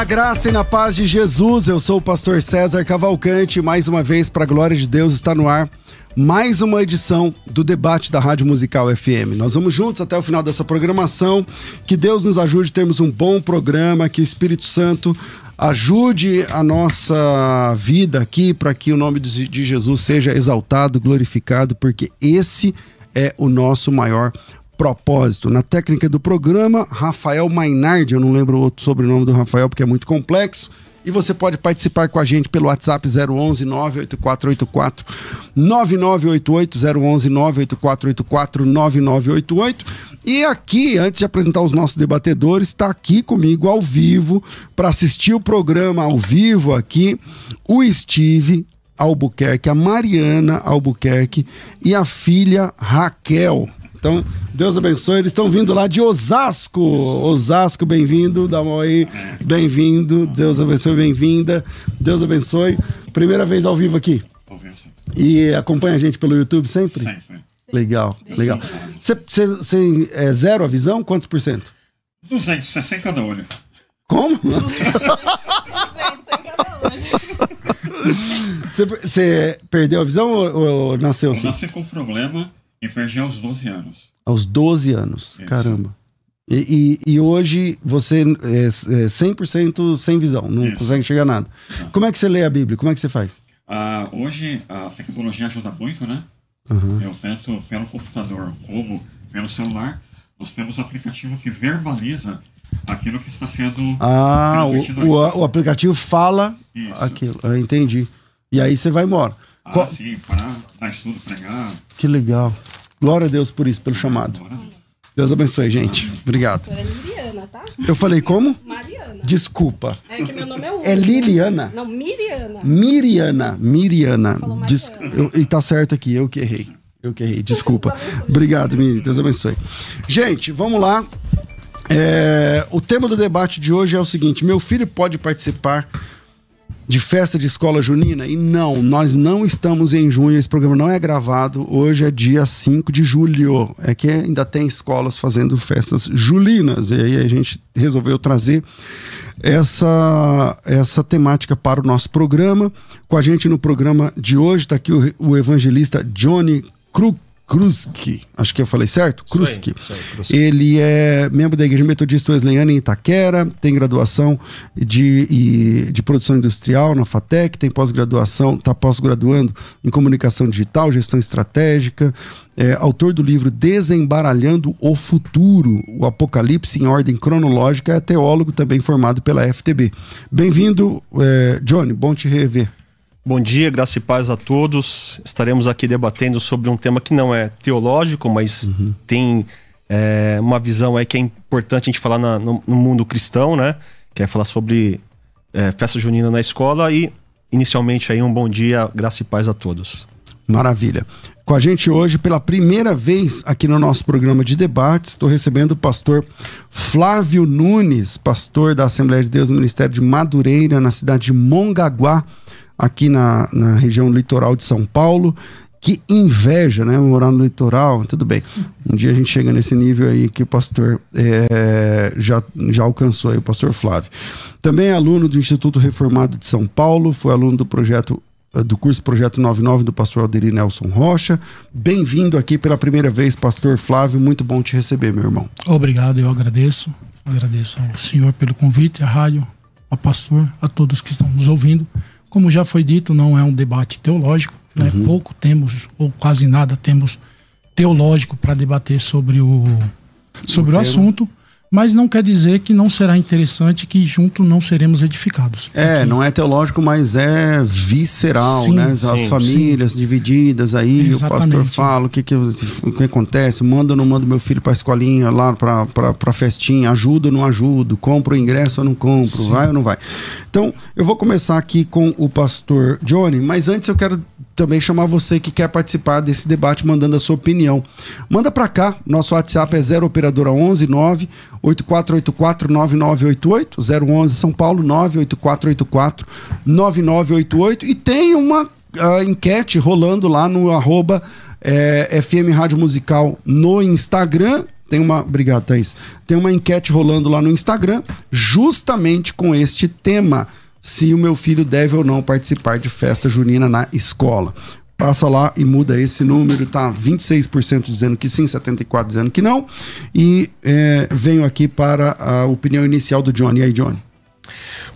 Na graça e na paz de Jesus. Eu sou o pastor César Cavalcante. Mais uma vez, para a glória de Deus, está no ar mais uma edição do debate da Rádio Musical FM. Nós vamos juntos até o final dessa programação. Que Deus nos ajude a termos um bom programa, que o Espírito Santo ajude a nossa vida aqui para que o nome de Jesus seja exaltado, glorificado, porque esse é o nosso maior propósito. Na técnica do programa, Rafael Mainardi, eu não lembro o outro sobrenome do Rafael porque é muito complexo. E você pode participar com a gente pelo WhatsApp 011 98484 9988 011 98484 9988. E aqui, antes de apresentar os nossos debatedores, está aqui comigo ao vivo para assistir o programa ao vivo aqui o Steve Albuquerque, a Mariana Albuquerque e a filha Raquel. Então, Deus abençoe. Eles estão vindo lá de Osasco. Osasco, bem-vindo. Dá uma aí. Bem-vindo. Deus abençoe, bem-vinda. Deus abençoe. Primeira vez ao vivo aqui. E acompanha a gente pelo YouTube sempre? Sempre. Legal, legal. Você é zero a visão? Quantos por cento? 200, 60 cada olho. Como? 200, cada olho. Você perdeu a visão ou, ou nasceu assim? Eu nasci com problema e perdi aos 12 anos. Aos 12 anos, Isso. caramba. E, e, e, hoje você é, é 100% sem visão, não Isso. consegue enxergar nada. Como é que você lê a Bíblia? Como é que você faz? Ah, hoje a tecnologia ajuda muito, né? Uhum. Eu tento pelo computador como pelo celular. Nós temos um aplicativo que verbaliza aquilo que está sendo. Ah, o, o, o, aplicativo fala Isso. aquilo. Eu entendi. E aí você vai embora. Ah, Qual... sim, para dar estudo, pregar. Que legal. Glória a Deus por isso, pelo chamado. Deus abençoe, gente. Obrigado. É Liliana, tá? Eu falei como? Mariana. Desculpa. É que meu nome é Hugo. É Liliana? Não, Miriana. Miriana. Miriana. Des... Eu, e tá certo aqui, eu que errei. Eu que errei, desculpa. Obrigado, Miri. Deus abençoe. Gente, vamos lá. É... o tema do debate de hoje é o seguinte: meu filho pode participar de festa de escola junina? E não, nós não estamos em junho, esse programa não é gravado. Hoje é dia 5 de julho. É que ainda tem escolas fazendo festas julinas. E aí a gente resolveu trazer essa, essa temática para o nosso programa. Com a gente no programa de hoje está aqui o, o evangelista Johnny Kruk. Kruski, acho que eu falei certo? Kruski. Ele é membro da Igreja Metodista Wesleyana em Itaquera, tem graduação de, de produção industrial na FATEC, tem pós-graduação, está pós-graduando em comunicação digital, gestão estratégica, é, autor do livro Desembaralhando o Futuro, o Apocalipse em Ordem Cronológica, é teólogo também formado pela FTB. Bem-vindo, é, Johnny, bom te rever. Bom dia, graça e paz a todos. Estaremos aqui debatendo sobre um tema que não é teológico, mas uhum. tem é, uma visão aí que é importante a gente falar na, no, no, mundo cristão, né? Que é falar sobre é, festa junina na escola e, inicialmente, aí um bom dia, graça e paz a todos. Maravilha. Com a gente hoje, pela primeira vez aqui no nosso programa de debates, estou recebendo o pastor Flávio Nunes, pastor da Assembleia de Deus no Ministério de Madureira, na cidade de Mongaguá, aqui na, na região litoral de São Paulo. Que inveja, né? Morar no litoral, tudo bem. Um dia a gente chega nesse nível aí que o pastor é, já, já alcançou aí, o pastor Flávio. Também é aluno do Instituto Reformado de São Paulo, foi aluno do projeto eh, do curso Projeto 99 do pastor Alderi Nelson Rocha. Bem-vindo aqui pela primeira vez, pastor Flávio. Muito bom te receber, meu irmão. Obrigado, eu agradeço. Agradeço ao senhor pelo convite, à rádio, ao pastor, a todos que estão nos ouvindo. Como já foi dito, não é um debate teológico, né? Uhum. Pouco temos, ou quase nada temos teológico para debater sobre o, sobre o, o assunto mas não quer dizer que não será interessante que junto não seremos edificados. É, não é teológico, mas é visceral, sim, né? As sim, famílias sim. divididas aí, Exatamente. o pastor fala o que, que, o que acontece, manda ou não manda meu filho para a escolinha, lá para a festinha, ajuda ou não ajudo, compro o ingresso ou não compro, vai ou não vai. Então, eu vou começar aqui com o pastor Johnny, mas antes eu quero também chamar você que quer participar desse debate mandando a sua opinião. Manda para cá, nosso WhatsApp é 0 operadora 11 9 8484 9988, 011 São Paulo 98484 9988 e tem uma uh, enquete rolando lá no arroba é, FM Rádio Musical no Instagram tem uma. Obrigado, Thaís. Tem uma enquete rolando lá no Instagram, justamente com este tema: se o meu filho deve ou não participar de festa junina na escola. Passa lá e muda esse número, tá 26% dizendo que sim, 74% dizendo que não. E é, venho aqui para a opinião inicial do Johnny. E aí, Johnny?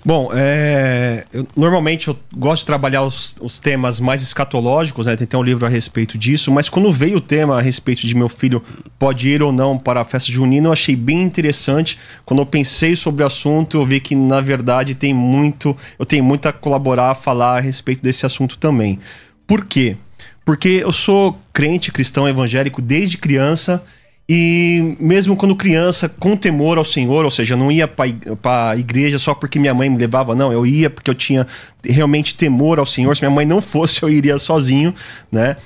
Bom, é, eu, normalmente eu gosto de trabalhar os, os, temas mais escatológicos, né? Tem até um livro a respeito disso, mas quando veio o tema a respeito de meu filho pode ir ou não para a festa junina, eu achei bem interessante. Quando eu pensei sobre o assunto, eu vi que na verdade tem muito, eu tenho muito a colaborar, a falar a respeito desse assunto também. Por quê? Porque eu sou crente cristão evangélico desde criança e mesmo quando criança, com temor ao Senhor, ou seja, não ia para a igreja só porque minha mãe me levava, não, eu ia porque eu tinha realmente temor ao Senhor. Se minha mãe não fosse, eu iria sozinho, né?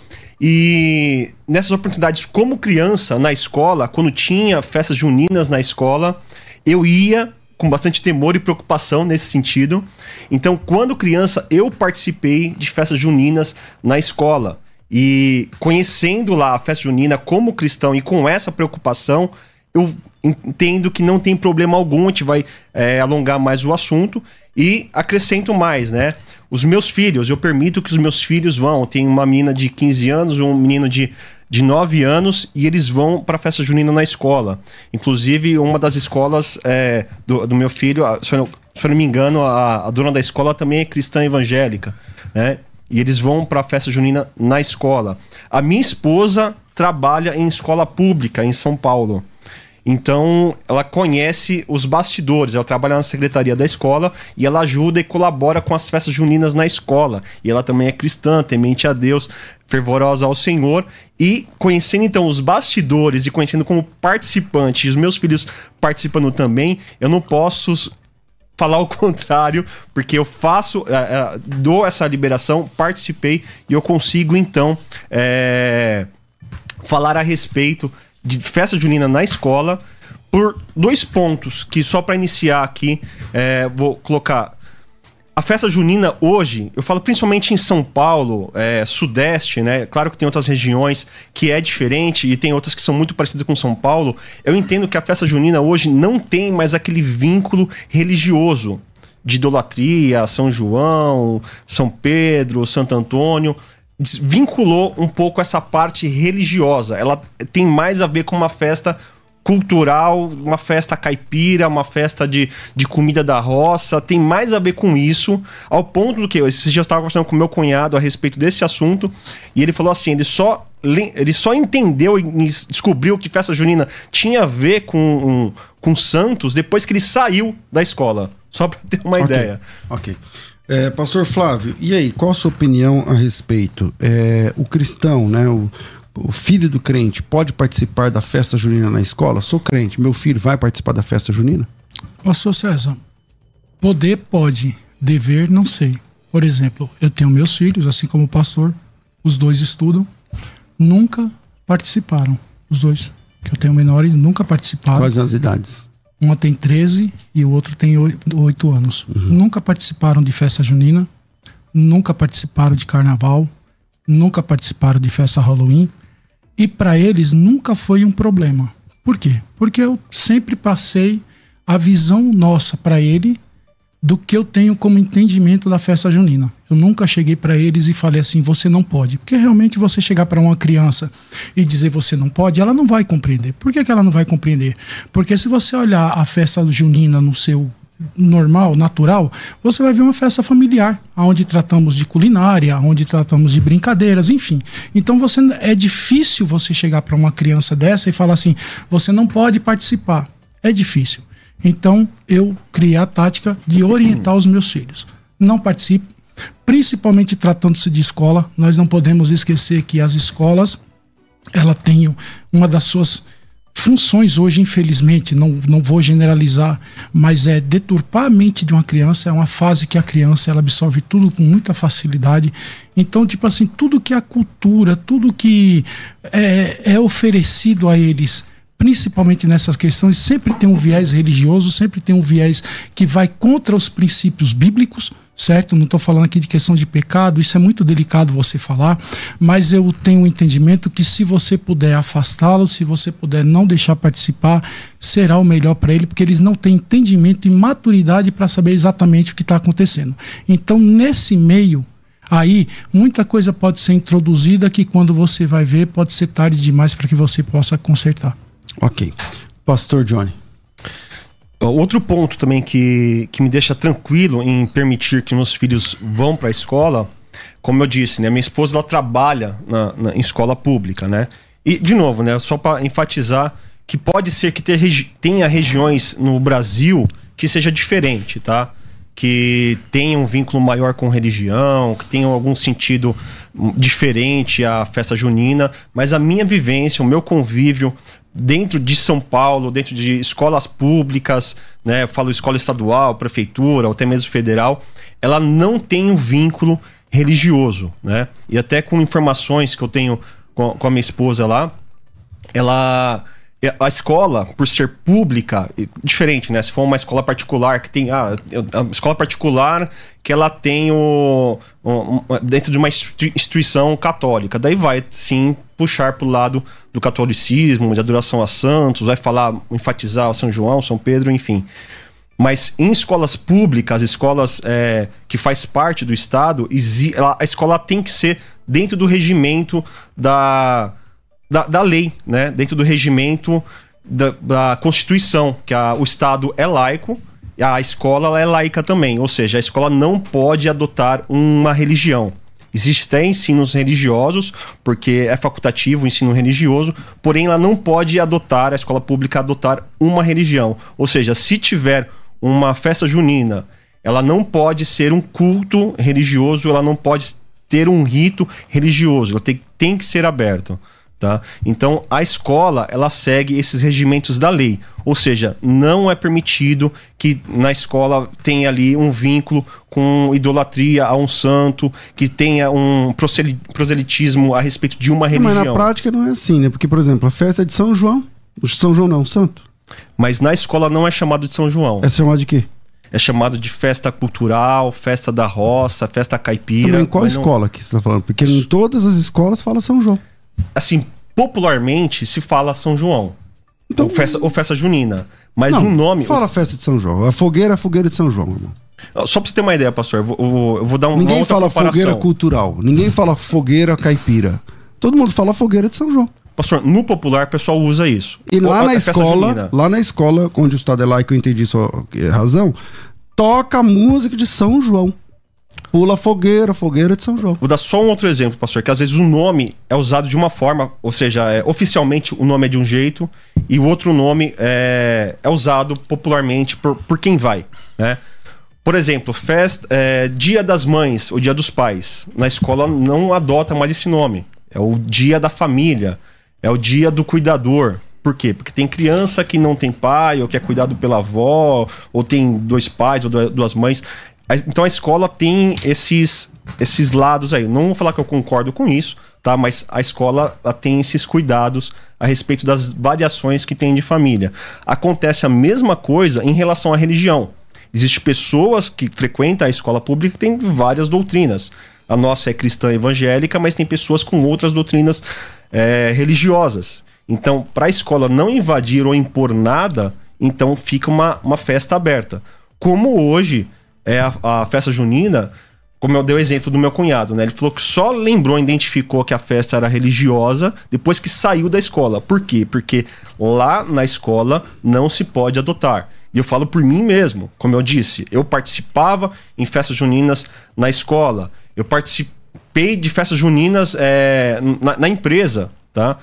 E nessas oportunidades, como criança, na escola, quando tinha festas juninas na escola, eu ia com bastante temor e preocupação nesse sentido. Então, quando criança, eu participei de festas juninas na escola. E conhecendo lá a festa junina como cristão e com essa preocupação, eu entendo que não tem problema algum, a gente vai é, alongar mais o assunto e acrescento mais, né? Os meus filhos, eu permito que os meus filhos vão. Tem uma menina de 15 anos, um menino de, de 9 anos e eles vão para a festa junina na escola. Inclusive, uma das escolas é, do, do, meu filho, se eu, se eu não me engano, a, a dona da escola também é cristã evangélica, né? E eles vão para a festa junina na escola. A minha esposa trabalha em escola pública em São Paulo. Então, ela conhece os bastidores. Ela trabalha na secretaria da escola e ela ajuda e colabora com as festas juninas na escola. E ela também é cristã, temente a Deus, fervorosa ao Senhor. E conhecendo então os bastidores e conhecendo como participante, e os meus filhos participando também, eu não posso falar o contrário, porque eu faço, é, é, dou essa liberação, participei e eu consigo então é, falar a respeito de festa junina na escola por dois pontos que só para iniciar aqui é, vou colocar a festa junina hoje, eu falo principalmente em São Paulo, é, Sudeste, né? Claro que tem outras regiões que é diferente e tem outras que são muito parecidas com São Paulo. Eu entendo que a festa junina hoje não tem mais aquele vínculo religioso de idolatria, São João, São Pedro, Santo Antônio. Vinculou um pouco essa parte religiosa. Ela tem mais a ver com uma festa cultural, uma festa caipira, uma festa de, de comida da roça, tem mais a ver com isso, ao ponto do que esses dias eu estava conversando com meu cunhado a respeito desse assunto, e ele falou assim, ele só ele só entendeu e descobriu que festa junina tinha a ver com, com Santos depois que ele saiu da escola. Só para ter uma okay, ideia. Ok. É, Pastor Flávio, e aí, qual a sua opinião a respeito? É, o cristão, né? O, o filho do crente pode participar da festa junina na escola? Sou crente, meu filho vai participar da festa junina? Pastor César, poder pode, dever não sei. Por exemplo, eu tenho meus filhos, assim como o pastor, os dois estudam, nunca participaram. Os dois, que eu tenho menores, nunca participaram. Quais as idades? Uma tem 13 e o outro tem 8 anos. Uhum. Nunca participaram de festa junina, nunca participaram de carnaval, nunca participaram de festa Halloween e para eles nunca foi um problema. Por quê? Porque eu sempre passei a visão nossa para ele do que eu tenho como entendimento da festa junina. Eu nunca cheguei para eles e falei assim, você não pode. Porque realmente você chegar para uma criança e dizer você não pode, ela não vai compreender. Por que, que ela não vai compreender? Porque se você olhar a festa junina no seu normal, natural, você vai ver uma festa familiar, onde tratamos de culinária, onde tratamos de brincadeiras, enfim. Então você é difícil você chegar para uma criança dessa e falar assim, você não pode participar. É difícil. Então eu criei a tática de orientar os meus filhos. Não participe, principalmente tratando-se de escola. Nós não podemos esquecer que as escolas ela tem uma das suas funções hoje, infelizmente, não, não vou generalizar, mas é deturpar a mente de uma criança, é uma fase que a criança ela absorve tudo com muita facilidade. Então, tipo assim, tudo que a cultura, tudo que é, é oferecido a eles principalmente nessas questões, sempre tem um viés religioso, sempre tem um viés que vai contra os princípios bíblicos, certo? Não estou falando aqui de questão de pecado, isso é muito delicado você falar, mas eu tenho um entendimento que se você puder afastá-lo, se você puder não deixar participar, será o melhor para ele, porque eles não têm entendimento e maturidade para saber exatamente o que está acontecendo. Então, nesse meio, Aí, muita coisa pode ser introduzida que quando você vai ver, pode ser tarde demais para que você possa consertar. Ok. Pastor Johnny. Outro ponto também que, que me deixa tranquilo em permitir que meus filhos vão para a escola, como eu disse, né, minha esposa ela trabalha na, na, em escola pública, né? E, de novo, né, só para enfatizar que pode ser que tenha regiões no Brasil que seja diferente, tá? Que tenha um vínculo maior com religião, que tenha algum sentido diferente à festa junina, mas a minha vivência, o meu convívio dentro de São Paulo, dentro de escolas públicas, né, eu falo escola estadual, prefeitura, ou até mesmo federal, ela não tem um vínculo religioso, né? E até com informações que eu tenho com, com a minha esposa lá, ela é, a escola, por ser pública, diferente, né? Se for uma escola particular que tem. Ah, a escola particular que ela tem o. Um, dentro de uma instituição católica. Daí vai sim puxar para o lado do catolicismo, de adoração a santos, vai falar, enfatizar São João, São Pedro, enfim. Mas em escolas públicas, escolas é, que faz parte do Estado, a escola tem que ser dentro do regimento da da, da lei, né? dentro do regimento da, da Constituição, que a, o Estado é laico, a escola é laica também, ou seja, a escola não pode adotar uma religião. Existem até ensinos religiosos, porque é facultativo o ensino religioso, porém ela não pode adotar, a escola pública adotar uma religião. Ou seja, se tiver uma festa junina, ela não pode ser um culto religioso, ela não pode ter um rito religioso, ela tem, tem que ser aberto. Tá? Então a escola ela segue esses regimentos da lei, ou seja, não é permitido que na escola tenha ali um vínculo com idolatria a um santo, que tenha um proselitismo a respeito de uma religião. Mas na prática não é assim, né? Porque, por exemplo, a festa é de São João, o São João não é um santo. Mas na escola não é chamado de São João. É chamado de quê? É chamado de festa cultural, festa da roça, festa caipira. Também qual escola não... que você está falando? Porque em todas as escolas fala São João assim, popularmente se fala São João. Então, ou, festa, ou festa junina. Mas não, o nome. Fala festa de São João. A fogueira é a fogueira de São João, irmão. Só pra você ter uma ideia, pastor, eu vou, eu vou dar um. Ninguém fala fogueira cultural. Ninguém fala fogueira caipira. Todo mundo fala fogueira de São João. Pastor, no popular o pessoal usa isso. E lá na escola, lá na escola, onde o Estado é laico, eu entendi sua razão, toca a música de São João. Pula fogueira, fogueira de São João. Vou dar só um outro exemplo, pastor, que às vezes o nome é usado de uma forma, ou seja, é, oficialmente o nome é de um jeito e o outro nome é, é usado popularmente por, por quem vai, né? Por exemplo, festa, é, Dia das Mães ou Dia dos Pais. Na escola não adota mais esse nome. É o Dia da Família, é o Dia do Cuidador. Por quê? Porque tem criança que não tem pai, ou que é cuidado pela avó, ou tem dois pais ou duas mães. Então a escola tem esses, esses lados aí. Não vou falar que eu concordo com isso, tá? Mas a escola tem esses cuidados a respeito das variações que tem de família. Acontece a mesma coisa em relação à religião. Existem pessoas que frequentam a escola pública que têm várias doutrinas. A nossa é cristã evangélica, mas tem pessoas com outras doutrinas é, religiosas. Então, para a escola não invadir ou impor nada, então fica uma, uma festa aberta. Como hoje é a, a festa junina, como eu dei o exemplo do meu cunhado, né? Ele falou que só lembrou, identificou que a festa era religiosa depois que saiu da escola. Por quê? Porque lá na escola não se pode adotar. E eu falo por mim mesmo, como eu disse, eu participava em festas juninas na escola, eu participei de festas juninas é, na, na, empresa, tá?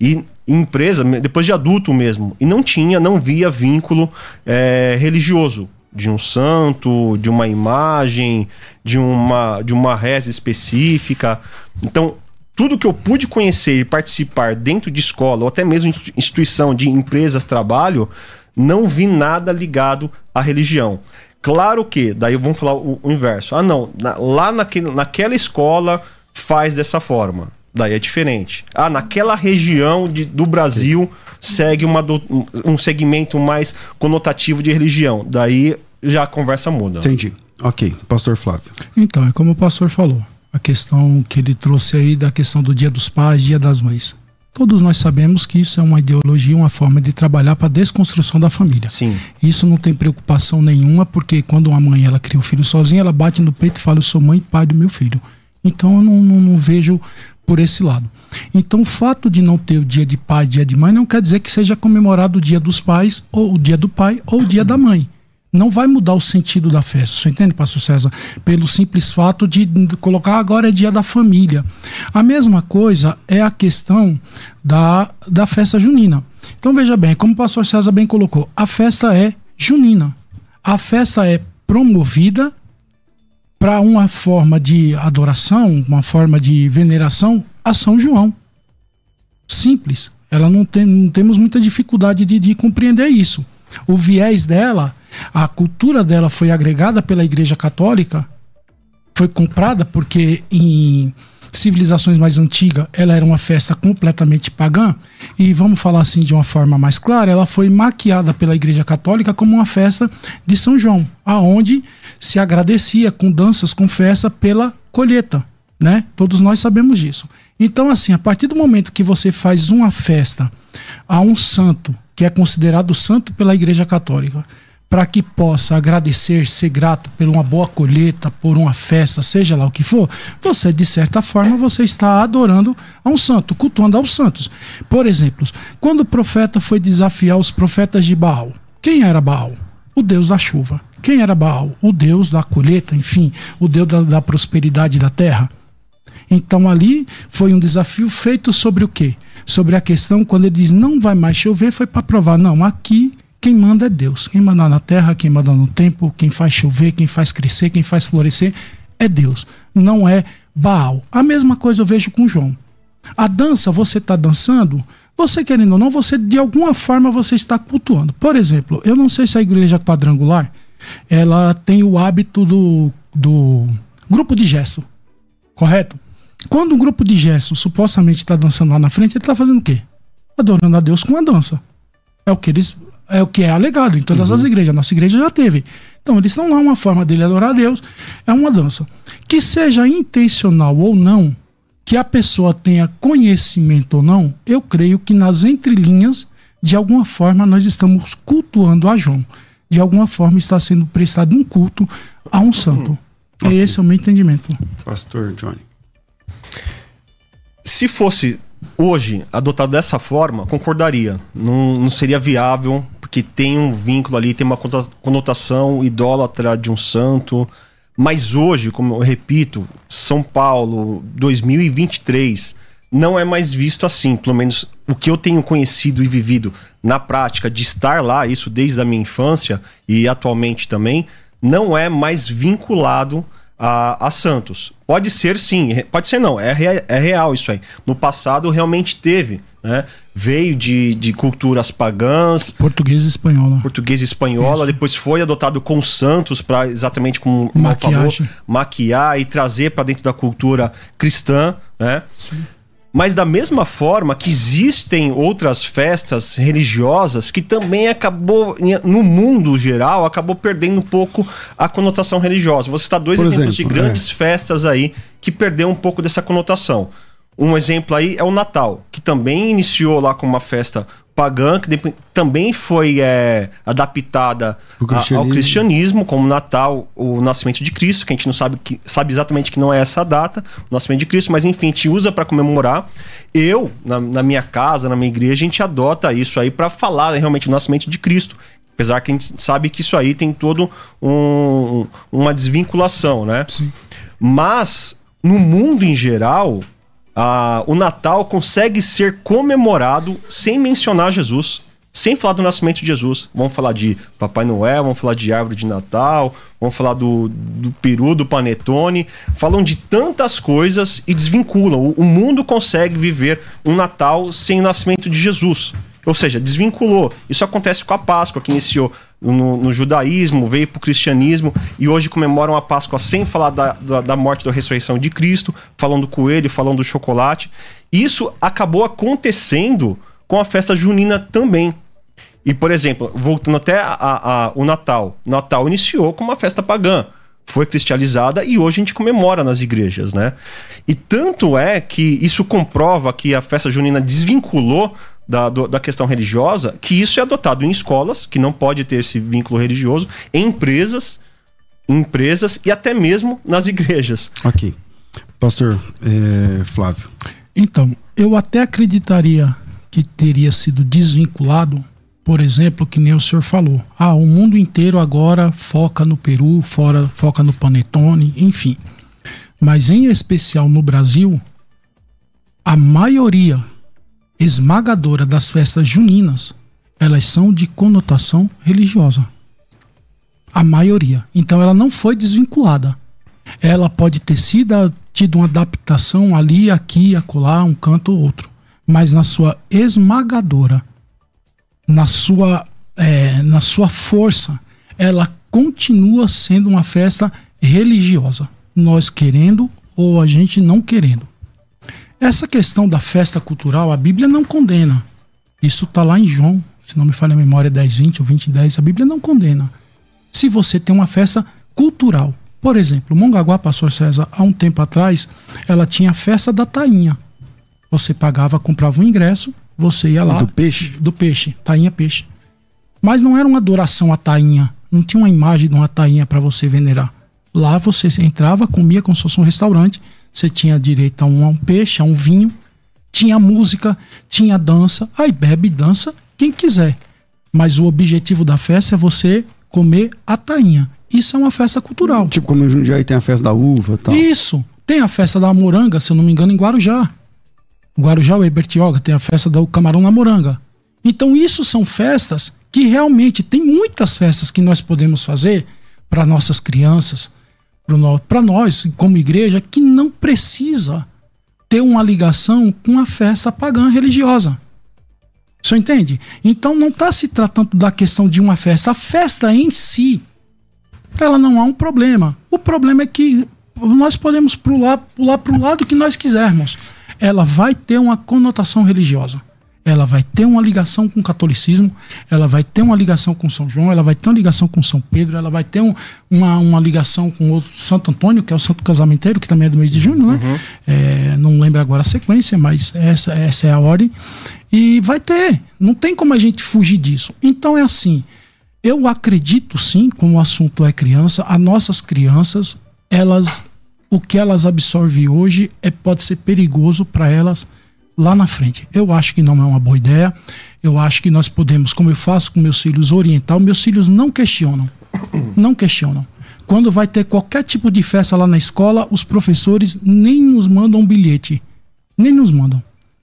E empresa, depois de adulto mesmo, e não tinha, não via vínculo é, religioso de um santo, de uma imagem, de uma, de uma reza específica. Então, tudo que eu pude conhecer e participar dentro de escola, ou até mesmo instituição de empresas, trabalho, não vi nada ligado à religião. Claro que, daí vamos falar o, o inverso. Ah, não, na, lá naquele, naquela escola faz dessa forma. Daí é diferente. Ah, naquela região de, do Brasil segue uma do, um segmento mais conotativo de religião. Daí já a conversa muda. Entendi. Ok, pastor Flávio. Então, é como o pastor falou. A questão que ele trouxe aí da questão do dia dos pais, dia das mães. Todos nós sabemos que isso é uma ideologia, uma forma de trabalhar para a desconstrução da família. Sim. Isso não tem preocupação nenhuma, porque quando uma mãe ela cria o filho sozinha, ela bate no peito e fala: Eu sou mãe e pai do meu filho. Então eu não, não, não vejo por esse lado. Então o fato de não ter o dia de pai, dia de mãe, não quer dizer que seja comemorado o dia dos pais, ou o dia do pai, ou o dia da mãe não vai mudar o sentido da festa. Você entende, pastor César? Pelo simples fato de colocar agora é dia da família. A mesma coisa é a questão da, da festa junina. Então veja bem, como o pastor César bem colocou, a festa é junina. A festa é promovida para uma forma de adoração, uma forma de veneração a São João. Simples. Ela não tem, não temos muita dificuldade de, de compreender isso. O viés dela a cultura dela foi agregada pela Igreja Católica, foi comprada porque em civilizações mais antigas ela era uma festa completamente pagã e vamos falar assim de uma forma mais clara, ela foi maquiada pela Igreja Católica como uma festa de São João, aonde se agradecia com danças, com festa pela colheita, né? Todos nós sabemos disso. Então assim, a partir do momento que você faz uma festa a um santo que é considerado santo pela Igreja Católica, para que possa agradecer, ser grato por uma boa colheita, por uma festa, seja lá o que for, você, de certa forma, você está adorando a um santo, cultuando aos santos. Por exemplo, quando o profeta foi desafiar os profetas de Baal, quem era Baal? O deus da chuva. Quem era Baal? O deus da colheita, enfim, o deus da, da prosperidade da terra. Então ali foi um desafio feito sobre o quê? Sobre a questão quando ele diz não vai mais chover, foi para provar, não, aqui quem manda é Deus. Quem manda na terra, quem manda no tempo, quem faz chover, quem faz crescer, quem faz florescer é Deus. Não é Baal. A mesma coisa eu vejo com João. A dança, você está dançando, você querendo ou não, você de alguma forma você está cultuando. Por exemplo, eu não sei se a igreja quadrangular ela tem o hábito do, do grupo de gesto, correto? Quando um grupo de gesto supostamente está dançando lá na frente, ele está fazendo o quê? Adorando a Deus com a dança. É o que eles é o que é alegado em todas uhum. as igrejas. A nossa igreja já teve. Então, eles estão lá, uma forma dele adorar a Deus, é uma dança. Que seja intencional ou não, que a pessoa tenha conhecimento ou não, eu creio que nas entrelinhas, de alguma forma, nós estamos cultuando a João. De alguma forma está sendo prestado um culto a um santo. Uhum. Esse é o meu entendimento. Pastor Johnny. Se fosse hoje adotado dessa forma, concordaria. Não, não seria viável que tem um vínculo ali, tem uma conotação idólatra de um santo. Mas hoje, como eu repito, São Paulo 2023 não é mais visto assim. Pelo menos o que eu tenho conhecido e vivido na prática de estar lá, isso desde a minha infância e atualmente também, não é mais vinculado a, a Santos. Pode ser sim, pode ser não, é, é real isso aí. No passado realmente teve né? Veio de, de culturas pagãs. Português e espanhola. Português e espanhola. Isso. Depois foi adotado com Santos para exatamente como falou, maquiar e trazer para dentro da cultura cristã, né? Sim. Mas da mesma forma que existem outras festas religiosas que também acabou, no mundo geral, acabou perdendo um pouco a conotação religiosa. Você está dois Por exemplos exemplo, de grandes é. festas aí que perdeu um pouco dessa conotação. Um exemplo aí é o Natal, que também iniciou lá com uma festa pagã, que também foi é, adaptada O a- ao cristianismo. cristianismo, como Natal, o nascimento de Cristo, que a gente não sabe, que, sabe exatamente que não é essa data, o nascimento de Cristo, mas enfim, a gente usa para comemorar. Eu, na, na minha casa, na minha igreja, a gente adota isso aí para falar realmente do nascimento de Cristo. Apesar que a gente sabe que isso aí tem todo um, uma desvinculação, né? Sim. Mas, no mundo em geral, a- o Natal consegue ser comemorado sem mencionar Jesus. Sem falar do nascimento de Jesus. Vamos falar de Papai Noel, vamos falar de árvore de Natal, vamos falar do, do peru, do panetone. Falam de tantas coisas e desvinculam. O, o mundo consegue viver um Natal sem o nascimento de Jesus. Ou seja, desvinculou. Isso acontece com a Páscoa, que iniciou no, no judaísmo, veio para o cristianismo e hoje comemoram a Páscoa sem falar da, da, da morte da ressurreição de Cristo, falando do coelho, falando do chocolate. Isso acabou acontecendo com a festa junina também. E, por exemplo, voltando até a, a- o Natal. Natal iniciou com uma festa pagã. Foi cristianizada e hoje a gente comemora nas igrejas, né? E tanto é que isso comprova que a festa junina desvinculou da, do- da questão religiosa, que isso é adotado em escolas, que não pode ter esse vínculo religioso, em empresas, em empresas e até mesmo nas igrejas. Ok. Pastor é, Flávio. Então, eu até acreditaria que teria sido desvinculado, por exemplo, que nem o senhor falou. Ah, o mundo inteiro agora foca no Peru, fora, foca no Panetone, enfim. Mas em especial no Brasil, a maioria esmagadora das festas juninas, elas são de conotação religiosa. A maioria. Então ela não foi desvinculada. Ela pode ter sido tido uma adaptação ali, aqui, acolá, um canto ou outro. Mas na sua esmagadora, na sua, é, na sua força, ela continua sendo uma festa religiosa. Nós querendo ou a gente não querendo. Essa questão da festa cultural, a Bíblia não condena. Isso está lá em João, se não me falha a memória, 10, 20 ou 20, 10. A Bíblia não condena. Se você tem uma festa cultural, por exemplo, Mongaguá, Pastor César, há um tempo atrás, ela tinha a festa da tainha. Você pagava, comprava um ingresso, você ia lá. Do peixe? Do peixe, tainha peixe. Mas não era uma adoração à tainha. Não tinha uma imagem de uma tainha para você venerar. Lá você entrava, comia como se fosse um restaurante. Você tinha direito a um, a um peixe, a um vinho. Tinha música, tinha dança. Aí bebe e dança quem quiser. Mas o objetivo da festa é você comer a tainha. Isso é uma festa cultural. Tipo como em Jundiaí tem a festa da uva e tal. Isso. Tem a festa da moranga, se eu não me engano, em Guarujá. Guarujá, o Bertioga, tem a festa do camarão na moranga. Então, isso são festas que realmente tem muitas festas que nós podemos fazer para nossas crianças, para nós, como igreja, que não precisa ter uma ligação com a festa pagã religiosa. Você entende? Então não está se tratando da questão de uma festa. A festa em si, ela não há um problema. O problema é que nós podemos pular pular para o lado que nós quisermos. Ela vai ter uma conotação religiosa. Ela vai ter uma ligação com o catolicismo, ela vai ter uma ligação com São João, ela vai ter uma ligação com São Pedro, ela vai ter um- uma, uma ligação com o Santo Antônio, que é o Santo Casamenteiro, que também é do mês de junho, né? É, não lembro agora a sequência, mas essa, essa é a ordem. E vai ter, não tem como a gente fugir disso. Então é assim, eu acredito sim, como o assunto é criança, as nossas crianças, elas, o que elas absorvem hoje é, pode ser perigoso para elas lá na frente. Eu acho que não é uma boa ideia. Eu acho que nós podemos, como eu faço com meus filhos, orientar. Meus filhos não questionam. Não questionam. Quando vai ter qualquer tipo de festa lá na escola, os professores nem nos mandam um bilhete. Nem nos mandam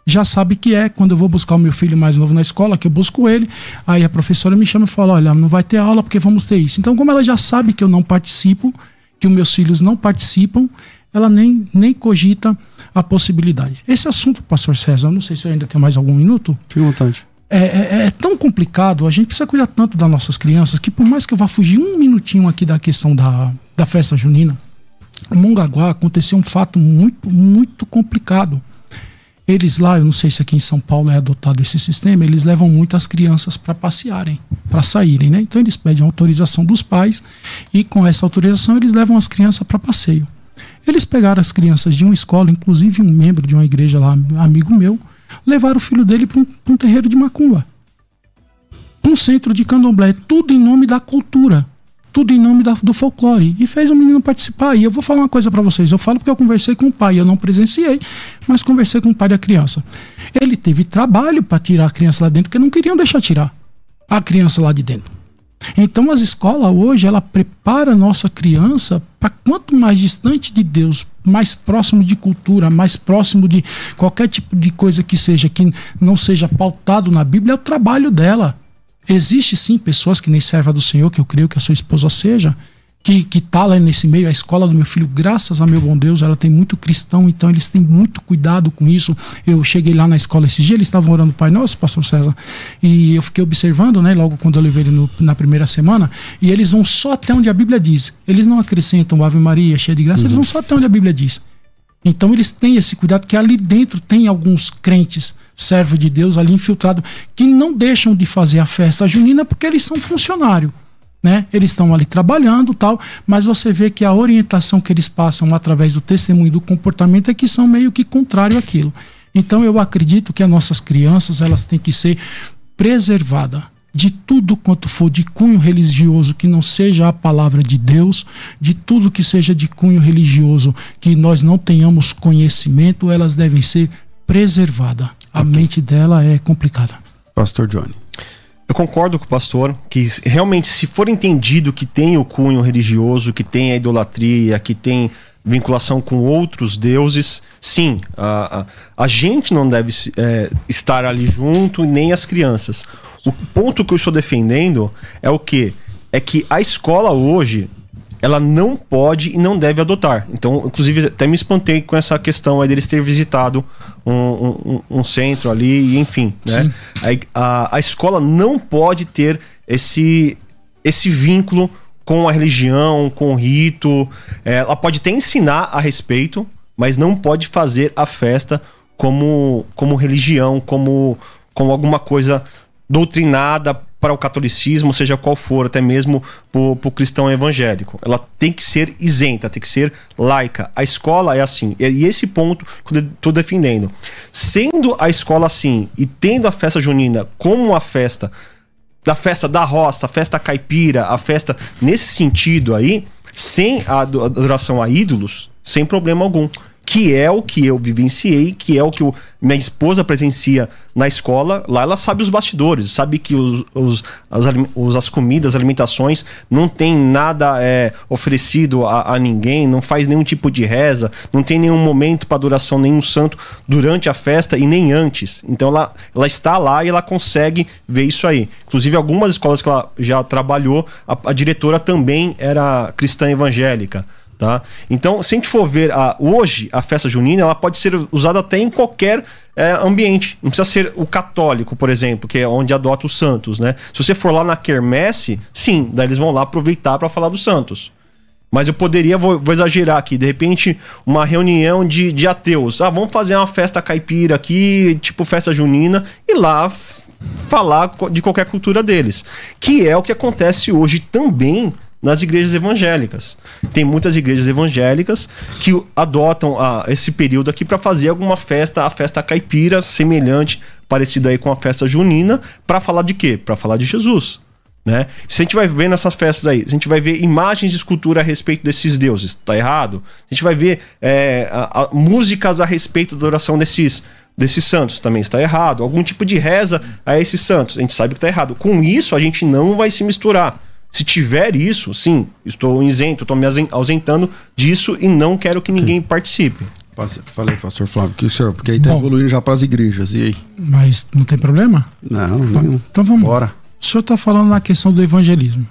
já sabe que é quando eu vou buscar o meu filho mais novo na escola, que eu busco ele, aí a professora me chama e fala: Olha, não vai ter aula porque vamos ter isso. Então, como ela já sabe que eu não participo, que os meus filhos não participam, ela nem, nem cogita a possibilidade. Esse assunto, pastor César, não sei se eu ainda tenho mais algum minuto. Fique à vontade. É, é- é tão complicado, a gente precisa cuidar tanto das nossas crianças, que por mais que eu vá fugir um minutinho aqui da questão da, da festa junina, em Mongaguá aconteceu um fato muito, muito complicado. Eles lá, eu não sei se aqui em São Paulo é adotado esse sistema, eles levam muitas crianças para passearem, para saírem, né? Então eles pedem autorização dos pais e com essa autorização eles levam as crianças para passeio. Eles pegaram as crianças de uma escola, inclusive um membro de uma igreja lá, amigo meu, levaram o filho dele para um, um terreiro de macumba. Um centro de candomblé, tudo em nome da cultura tudo em nome da, do folclore. E fez o menino participar. E eu vou falar uma coisa para vocês. Eu falo porque eu conversei com o pai. Eu não presenciei, mas conversei com o pai da criança. Ele teve trabalho para tirar a criança lá dentro, porque não queriam deixar tirar a criança lá de dentro. Então as escolas hoje ela prepara a nossa criança para quanto mais distante de Deus, mais próximo de cultura, mais próximo de qualquer tipo de coisa que seja que não seja pautado na Bíblia, é o trabalho dela. Existe sim pessoas que nem serva do Senhor, que eu creio que a sua esposa seja, que, que tá lá nesse meio, a escola do meu filho, graças a meu bom Deus, ela tem muito cristão, então eles têm muito cuidado com isso. Eu cheguei lá na escola esse dia, eles estavam orando o Pai Nosso, pastor César, e eu fiquei observando, né, logo quando eu levei ele no, na primeira semana, e eles vão só até onde a Bíblia diz. Eles não acrescentam Ave Maria, cheia de graça, uhum. eles vão só até onde a Bíblia diz. Então eles têm esse cuidado que ali dentro tem alguns crentes, servo de Deus ali infiltrado, que não deixam de fazer a festa junina porque eles são funcionários. Né? Eles estão ali trabalhando tal, mas você vê que a orientação que eles passam através do testemunho do comportamento é que são meio que contrário àquilo. Então eu acredito que as nossas crianças elas têm que ser preservadas de tudo quanto for de cunho religioso que não seja a palavra de Deus, de tudo que seja de cunho religioso que nós não tenhamos conhecimento, elas devem ser preservadas. A okay. mente dela é complicada. Pastor Johnny. Eu concordo com o pastor que realmente, se for entendido que tem o cunho religioso, que tem a idolatria, que tem vinculação com outros deuses, sim, a, a, a gente não deve é, estar ali junto, nem as crianças. O ponto que eu estou defendendo é o que? É que a escola hoje, ela não pode e não deve adotar. Então, inclusive, até me espantei com essa questão aí deles ter visitado um, um, um centro ali, enfim, né? A, a, a, escola não pode ter esse, esse vínculo com a religião, com o rito. É, ela pode até ensinar a respeito, mas não pode fazer a festa como, como religião, como, como alguma coisa doutrinada para o catolicismo, seja qual for, até mesmo para o cristão evangélico. Ela tem que ser isenta, tem que ser laica. A escola é assim. E esse ponto que eu estou defendendo. Sendo a escola assim e tendo a festa junina como uma festa da festa da roça, a festa caipira, a festa nesse sentido aí, sem a adoração a ídolos, sem problema algum que é o que eu vivenciei, que é o que minha esposa presencia na escola. Lá ela sabe os bastidores, sabe que os, os, as, as comidas, as alimentações, não tem nada é, oferecido a, a, ninguém, não faz nenhum tipo de reza, não tem nenhum momento para adoração, nenhum santo durante a festa e nem antes. Então ela, ela está lá e ela consegue ver isso aí. Inclusive, algumas escolas que ela já trabalhou, a, a diretora também era cristã evangélica. Tá? Então, se a gente for ver a, hoje a festa junina, ela pode ser usada até em qualquer é, ambiente. Não precisa ser o católico, por exemplo, que é onde adota os santos. Né? Se você for lá na quermesse, sim, daí eles vão lá aproveitar para falar dos santos. Mas eu poderia, vou, vou, exagerar aqui, de repente, uma reunião de, de ateus. Ah, vamos fazer uma festa caipira aqui, tipo festa junina, e lá falar de qualquer cultura deles. Que é o que acontece hoje também nas igrejas evangélicas. Tem muitas igrejas evangélicas que adotam a, ah, esse período aqui para fazer alguma festa, a festa caipira, semelhante, parecida aí com a festa junina, para falar de quê? Para falar de Jesus. Né? Se a gente vai ver nessas festas aí, a gente vai ver imagens de escultura a respeito desses deuses, tá errado? A gente vai ver é, a, a, músicas a respeito da oração desses, desses santos, também está errado. Algum tipo de reza a esses santos, a gente sabe que está errado. Com isso, a gente não vai se misturar. Se tiver isso, sim, estou isento, estou me ausentando disso e não quero que ninguém participe. Falei, pastor Flávio, que o senhor, porque aí está evoluindo já para as igrejas, e aí? Mas não tem problema? Não, não. Então vamos. Bora. O senhor está falando na questão do evangelismo.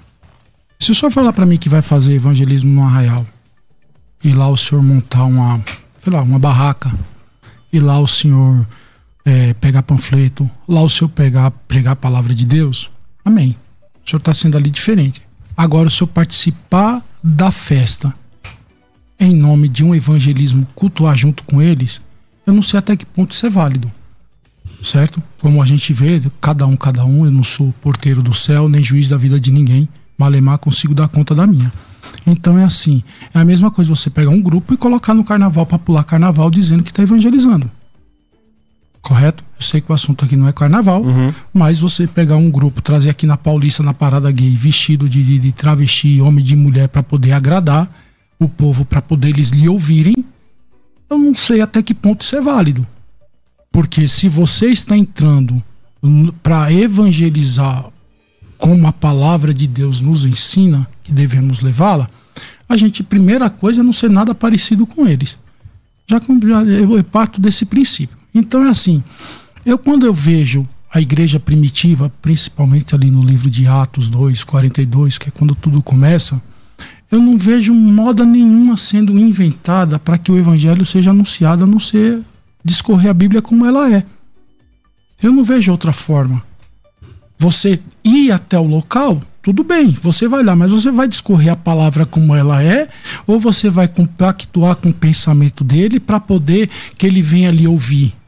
Se o senhor falar para mim que vai fazer evangelismo no arraial, e lá o senhor montar uma, sei lá, uma barraca, e lá o senhor é, pegar panfleto, lá o senhor pegar, pregar a palavra de Deus, amém o senhor está sendo ali diferente. Agora, o senhor participar da festa em nome de um evangelismo, cultuar junto com eles, Eu não sei até que ponto isso é válido. Certo? Como a gente vê, cada um, cada um, eu não sou porteiro do céu, nem juiz da vida de ninguém. Malemar consigo dar conta da minha. Então é assim, é a mesma coisa você pegar um grupo e colocar no carnaval para pular carnaval dizendo que está evangelizando. Correto? Eu sei que o assunto aqui não é carnaval, uhum. mas você pegar um grupo, trazer aqui na Paulista, na parada gay, vestido de, de travesti, homem de mulher, para poder agradar o povo, para poder eles lhe ouvirem, eu não sei até que ponto isso é válido. Porque se você está entrando para evangelizar como a palavra de Deus nos ensina que devemos levá-la, a gente, primeira coisa, é não ser nada parecido com eles. Já, já eu parto desse princípio. Então é assim, eu quando eu vejo a igreja primitiva, principalmente ali no livro de Atos 2, 42, que é quando tudo começa, eu não vejo moda nenhuma sendo inventada para que o evangelho seja anunciado, a não ser discorrer a Bíblia como ela é. Eu não vejo outra forma. Você ir até o local, tudo bem, você vai lá, mas você vai discorrer a palavra como ela é, ou você vai compactuar com o pensamento dele para poder que ele venha ali ouvir.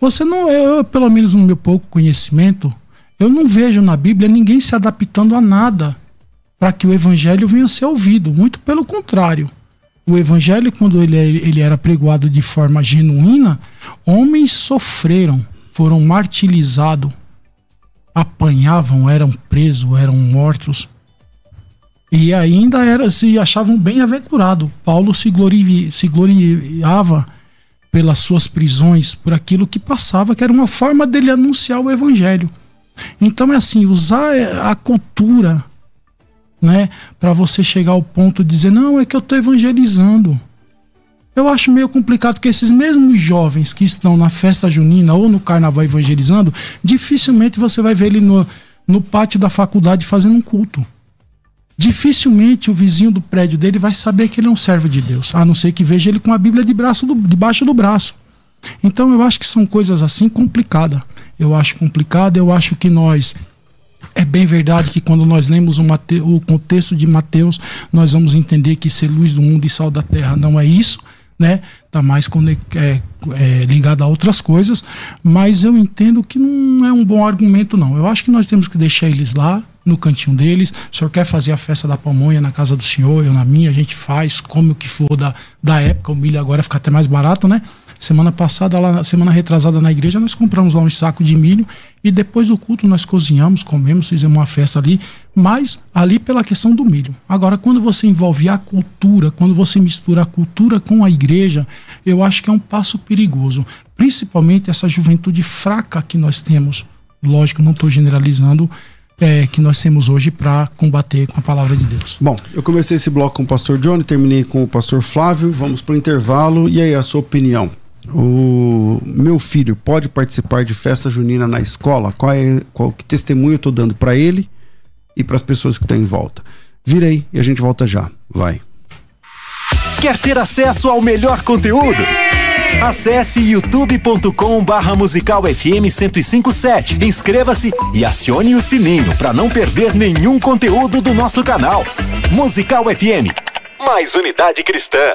Você não, eu, pelo menos no meu pouco conhecimento, eu não vejo na Bíblia ninguém se adaptando a nada para que o evangelho venha a ser ouvido. Muito pelo contrário. O evangelho, quando ele, ele era pregoado de forma genuína, homens sofreram, foram martirizados, apanhavam, eram presos, eram mortos. E ainda era, se achavam bem-aventurados. Paulo se, glori, se gloriava pelas suas prisões, por aquilo que passava, que era uma forma dele anunciar o evangelho. Então é assim, usar a cultura, né, para você chegar ao ponto de dizer, não, é que eu estou evangelizando. Eu acho meio complicado que esses mesmos jovens que estão na festa junina ou no carnaval evangelizando, dificilmente você vai ver ele no, no pátio da faculdade fazendo um culto. Dificilmente o vizinho do prédio dele vai saber que ele é um servo de Deus, a não ser que veja ele com a Bíblia de braço do, debaixo do braço. Então eu acho que são coisas assim complicadas. Eu acho complicado, eu acho que nós é bem verdade que quando nós lemos o, o contexto de Mateus, nós vamos entender que ser luz do mundo e sal da terra não é isso, né? Tá mais é, é, ligado a outras coisas, mas eu entendo que não é um bom argumento, não. Eu acho que nós temos que deixar eles lá, no cantinho deles. O senhor quer fazer a festa da pamonha na casa do senhor, eu na minha, a gente faz, come o que for da, da época. O milho agora fica até mais barato, né? Semana passada, lá, semana retrasada na igreja, nós compramos lá um saco de milho e depois do culto nós cozinhamos, comemos, fizemos uma festa ali, mas ali pela questão do milho. Agora, quando você envolve a cultura, quando você mistura a cultura com a igreja, eu acho que é um passo perigoso. Principalmente essa juventude fraca que nós temos. Lógico, não estou generalizando, é, que nós temos hoje para combater com a palavra de Deus. Bom, eu comecei esse bloco com o pastor Johnny, terminei com o pastor Flávio, vamos para o intervalo. E aí, a sua opinião? O meu filho pode participar de festa junina na escola? Qual é qual que testemunho eu estou dando para ele e para as pessoas que estão em volta? Virei e a gente volta já. Vai. Quer ter acesso ao melhor conteúdo? Acesse youtube.com barra musical FM 1057. Inscreva-se e acione o sininho para não perder nenhum conteúdo do nosso canal. Musical FM. Mais unidade cristã.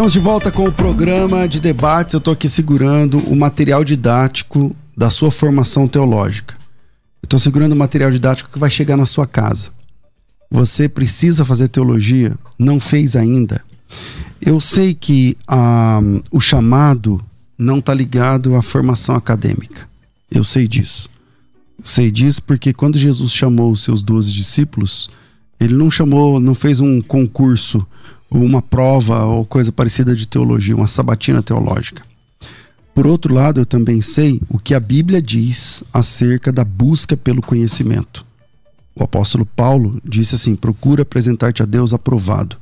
Estamos de volta com o programa de debates. Eu estou aqui segurando o material didático da sua formação teológica. Eu estou segurando o material didático que vai chegar na sua casa. Você precisa fazer teologia? Não fez ainda? Eu sei que ah, o chamado não está ligado à formação acadêmica. Eu sei disso. Sei disso porque quando Jesus chamou os seus doze discípulos, ele não chamou, não fez um concurso, uma prova ou coisa parecida de teologia, uma sabatina teológica. Por outro lado, eu também sei o que a Bíblia diz acerca da busca pelo conhecimento. O apóstolo Paulo disse assim: procura apresentar-te a Deus aprovado,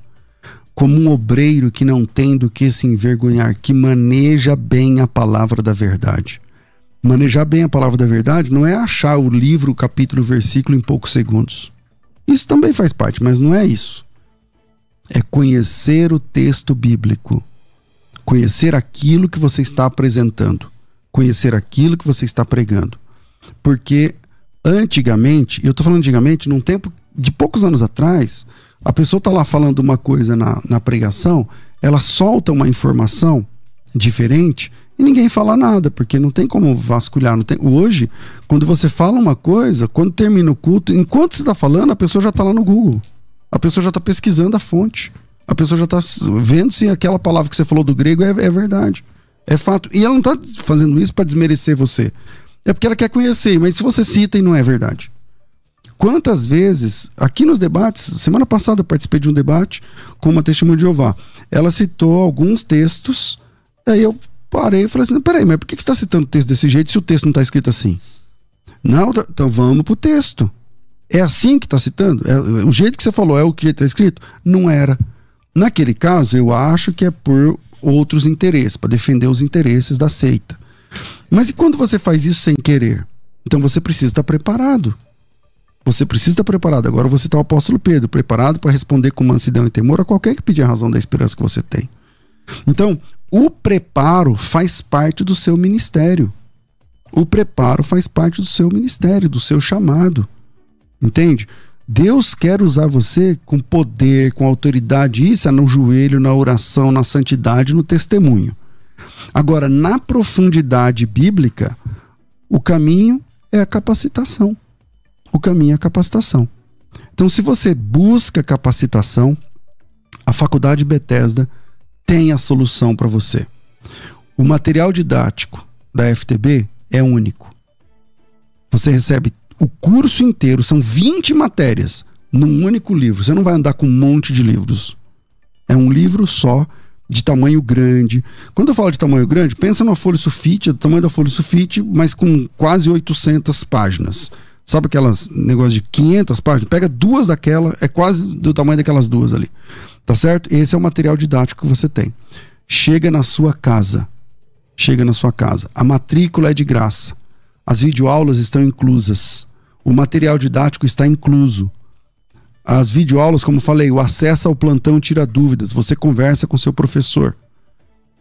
como um obreiro que não tem do que se envergonhar, que maneja bem a palavra da verdade. Manejar bem a palavra da verdade não é achar o livro, o capítulo, o versículo em poucos segundos. Isso também faz parte, mas não é isso. É conhecer o texto bíblico, conhecer aquilo que você está apresentando, conhecer aquilo que você está pregando. Porque antigamente, eu estou falando antigamente, num tempo de poucos anos atrás, a pessoa está lá falando uma coisa na, na pregação, ela solta uma informação diferente e ninguém fala nada, porque não tem como vasculhar. Não tem... Hoje, quando você fala uma coisa, quando termina o culto, enquanto você está falando, a pessoa já está lá no Google. A pessoa já está pesquisando a fonte. A pessoa já está vendo se aquela palavra que você falou do grego é, é verdade. É fato. E ela não está fazendo isso para desmerecer você. É porque ela quer conhecer, mas se você cita e não é verdade. Quantas vezes, aqui nos debates, semana passada eu participei de um debate com uma testemunha de Jeová. Ela citou alguns textos, aí eu parei e falei assim: peraí, mas por que você está citando o texto desse jeito se o texto não está escrito assim? Não, tá, então vamos para o texto. É assim que está citando? É, o jeito que você falou é o que está escrito? Não era. Naquele caso, eu acho que é por outros interesses, para defender os interesses da seita. Mas e quando você faz isso sem querer? Então você precisa estar preparado. Você precisa estar preparado. Agora você está o apóstolo Pedro, preparado para responder com mansidão e temor a qualquer que pedir a razão da esperança que você tem. Então, o preparo faz parte do seu ministério. O preparo faz parte do seu ministério, do seu chamado. Entende? Deus quer usar você com poder, com autoridade. Isso é no joelho, na oração, na santidade, no testemunho. Agora, na profundidade bíblica, o caminho é a capacitação. O caminho é a capacitação. Então, se você busca capacitação, a Faculdade Bethesda tem a solução para você. O material didático da FTB é único. Você recebe o curso inteiro, são 20 matérias, num único livro. Você não vai andar com um monte de livros. É um livro só, de tamanho grande. Quando eu falo de tamanho grande, pensa numa folha sulfite, do tamanho da folha sulfite, mas com quase 800 páginas. Sabe aquelas negócio de 500 páginas? Pega duas daquela, é quase do tamanho daquelas duas ali. Tá certo? Esse é o material didático que você tem. Chega na sua casa. Chega na sua casa. A matrícula é de graça. As videoaulas estão inclusas. O material didático está incluso. As videoaulas, como falei, o acesso ao plantão tira dúvidas. Você conversa com seu professor.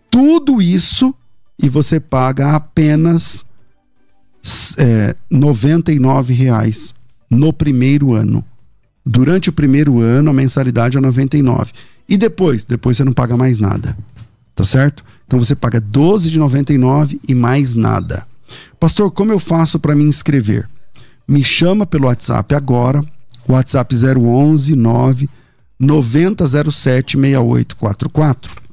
Tudo isso e você paga apenas é, R$ 99,00 no primeiro ano. Durante o primeiro ano, a mensalidade é 99. E depois? Depois você não paga mais nada. Tá certo? Então você paga 12 de 99 e mais nada. Pastor, como eu faço para me inscrever? Me chama pelo WhatsApp agora. WhatsApp 011 9 9007 6844.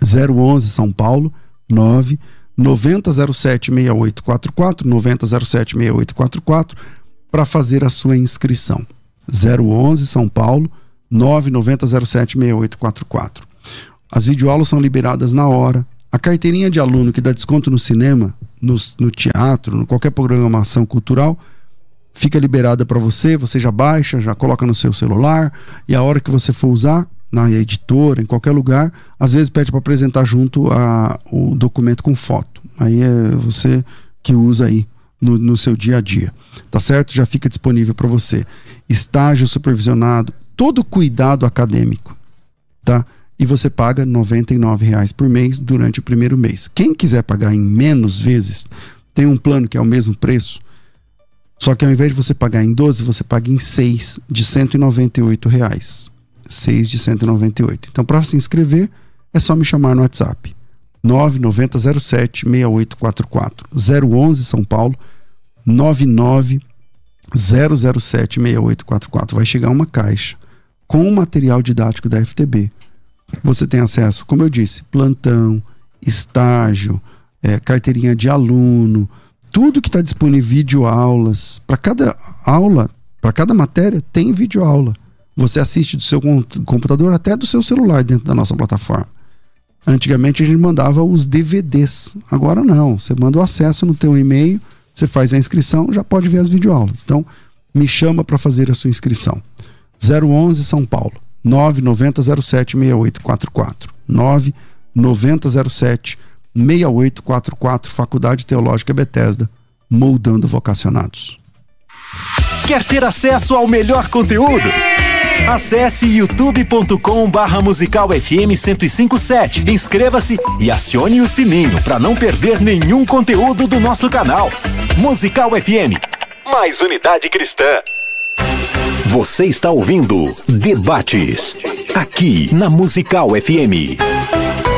011 São Paulo 9 9007 6844 9007 6844 para fazer a sua inscrição. 011 São Paulo 990076844. As videoaulas são liberadas na hora. A carteirinha de aluno que dá desconto no cinema, no, no teatro, no qualquer programação cultural, fica liberada para você. Você já baixa, já coloca no seu celular e a hora que você for usar, na editora, em qualquer lugar, às vezes pede para apresentar junto a, o documento com foto. Aí é você que usa aí no, no seu dia a dia, tá certo? Já fica disponível para você. Estágio supervisionado, todo cuidado acadêmico, tá? E você paga R$ 99,00 por mês durante o primeiro mês. Quem quiser pagar em menos vezes, tem um plano que é o mesmo preço, só que ao invés de você pagar em 12, você paga em 6 de 198 reais. 6 de 198. Então, para se inscrever, é só me chamar no WhatsApp. 9907 6844 011 São Paulo 99 007 6844. Vai chegar uma caixa com o material didático da FTB. Você tem acesso, como eu disse, plantão, estágio, é, carteirinha de aluno, tudo que está disponível, vídeo aulas. Para cada aula, para cada matéria, tem vídeo aula. Você assiste do seu computador até do seu celular dentro da nossa plataforma. Antigamente a gente mandava os DVDs. Agora não. Você manda o acesso no teu e-mail, você faz a inscrição, já pode ver as videoaulas. Então, me chama para fazer a sua inscrição. 011 São Paulo. 9907 6844. 9907 6844, Faculdade Teológica Bethesda, moldando vocacionados. Quer ter acesso ao melhor conteúdo? Acesse youtube.com barra musical FM 1057. Inscreva-se e acione o sininho para não perder nenhum conteúdo do nosso canal. Musical FM. Mais unidade cristã. Você está ouvindo Debates. Aqui na Musical FM.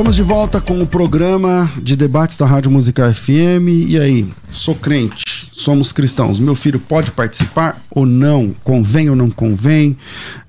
Estamos de volta com o programa de debates da Rádio Musical FM. E aí, sou crente, somos cristãos. Meu filho pode participar ou não? Convém ou não convém?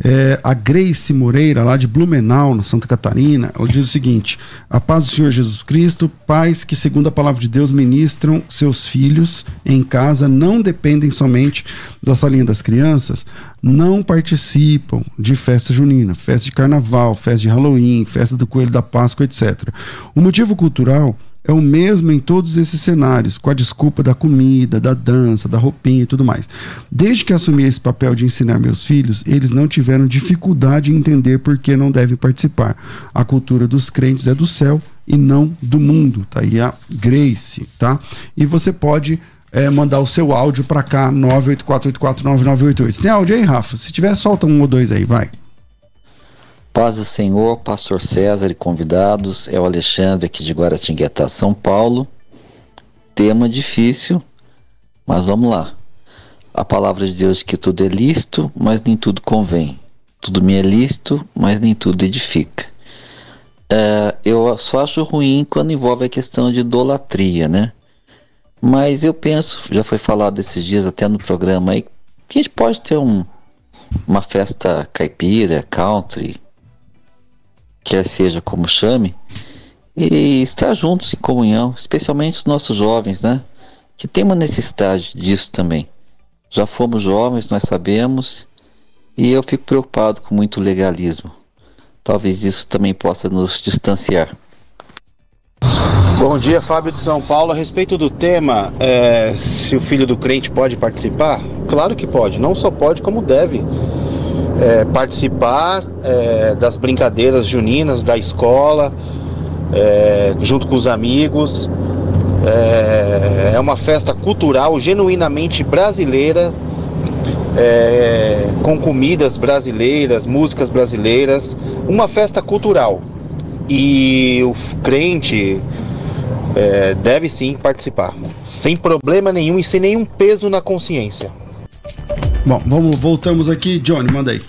É, a Grace Moreira, lá de Blumenau, na Santa Catarina, ela diz o seguinte: A paz do Senhor Jesus Cristo, pais que, segundo a palavra de Deus, ministram seus filhos em casa, não dependem somente da salinha das crianças, não participam de festa junina, festa de carnaval, festa de Halloween, festa do Coelho da Páscoa, etc. O motivo cultural é o mesmo em todos esses cenários, com a desculpa da comida, da dança, da roupinha e tudo mais. Desde que assumi esse papel de ensinar meus filhos, eles não tiveram dificuldade em entender por que não devem participar. A cultura dos crentes é do céu e não do mundo. Tá aí a Grace, tá? E você pode é, mandar o seu áudio para cá, 984849988. Tem áudio aí, Rafa? Se tiver, solta um ou dois aí, vai. Paz do Senhor, Pastor César e convidados, é o Alexandre aqui de Guaratinguetá, São Paulo. Tema difícil, mas vamos lá. A palavra de Deus que tudo é lícito, mas nem tudo convém. Tudo me é lícito, mas nem tudo edifica. É, eu só acho ruim quando envolve a questão de idolatria, né? Mas eu penso, já foi falado esses dias até no programa aí, que a gente pode ter um, uma festa caipira, country, quer seja como chame, e estar juntos em comunhão, especialmente os nossos jovens, né? Que tem uma necessidade disso também. Já fomos jovens, nós sabemos, e eu fico preocupado com muito legalismo. Talvez isso também possa nos distanciar. Bom dia, Fábio de São Paulo. A respeito do tema, é, se o filho do crente pode participar? Claro que pode, não só pode, como deve é, participar é, das brincadeiras juninas da escola, é, junto com os amigos. É, é, uma festa cultural genuinamente brasileira, é, com comidas brasileiras, músicas brasileiras, uma festa cultural. E o crente é, deve sim participar, sem problema nenhum e sem nenhum peso na consciência. Bom, vamos, voltamos aqui. Johnny, manda aí.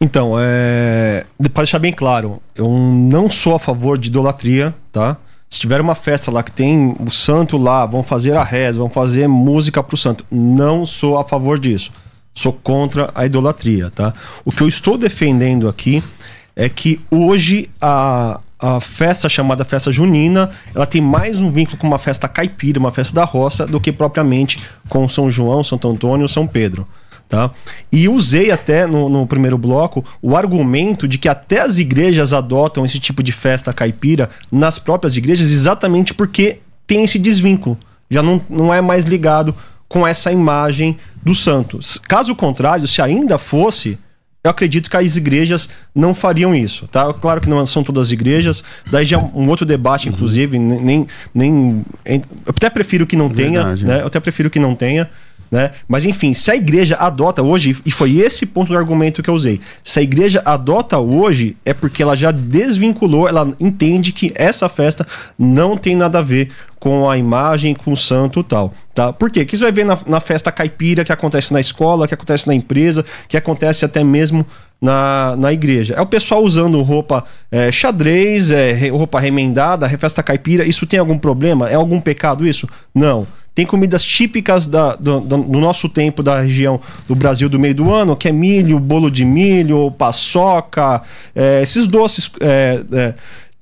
Então, é... para deixar bem claro, eu não sou a favor de idolatria, tá? Se tiver uma festa lá que tem o santo lá, vão fazer a reza, vão fazer música pro santo. Não sou a favor disso. Sou contra a idolatria, tá? O que eu estou defendendo aqui é que hoje a, a festa chamada festa junina, ela tem mais um vínculo com uma festa caipira, uma festa da roça, do que propriamente com São João, Santo Antônio, São Pedro. Tá? E usei até no, no, primeiro bloco o argumento de que até as igrejas adotam esse tipo de festa caipira nas próprias igrejas exatamente porque tem esse desvínculo. Já não, não é mais ligado com essa imagem do santo. Caso contrário, se ainda fosse, eu acredito que as igrejas não fariam isso, tá? Claro que não são todas as igrejas, daí já é um outro debate, inclusive, nem, nem eu até prefiro que não tenha, verdade, né? Eu até prefiro que não tenha, né? Mas enfim, se a igreja adota hoje, e foi esse ponto do argumento que eu usei, se a igreja adota hoje, é porque ela já desvinculou, ela entende que essa festa não tem nada a ver com a imagem, com o santo tal, tá? Por quê? Que isso vai ver na, na festa caipira que acontece na escola, que acontece na empresa, que acontece até mesmo na, na igreja. É o pessoal usando roupa é, xadrez, é, roupa remendada, festa caipira. Isso tem algum problema? É algum pecado isso? Não. Tem comidas típicas da, do, do, nosso tempo da região do Brasil do meio do ano, que é milho, bolo de milho, paçoca, é, esses doces é, é,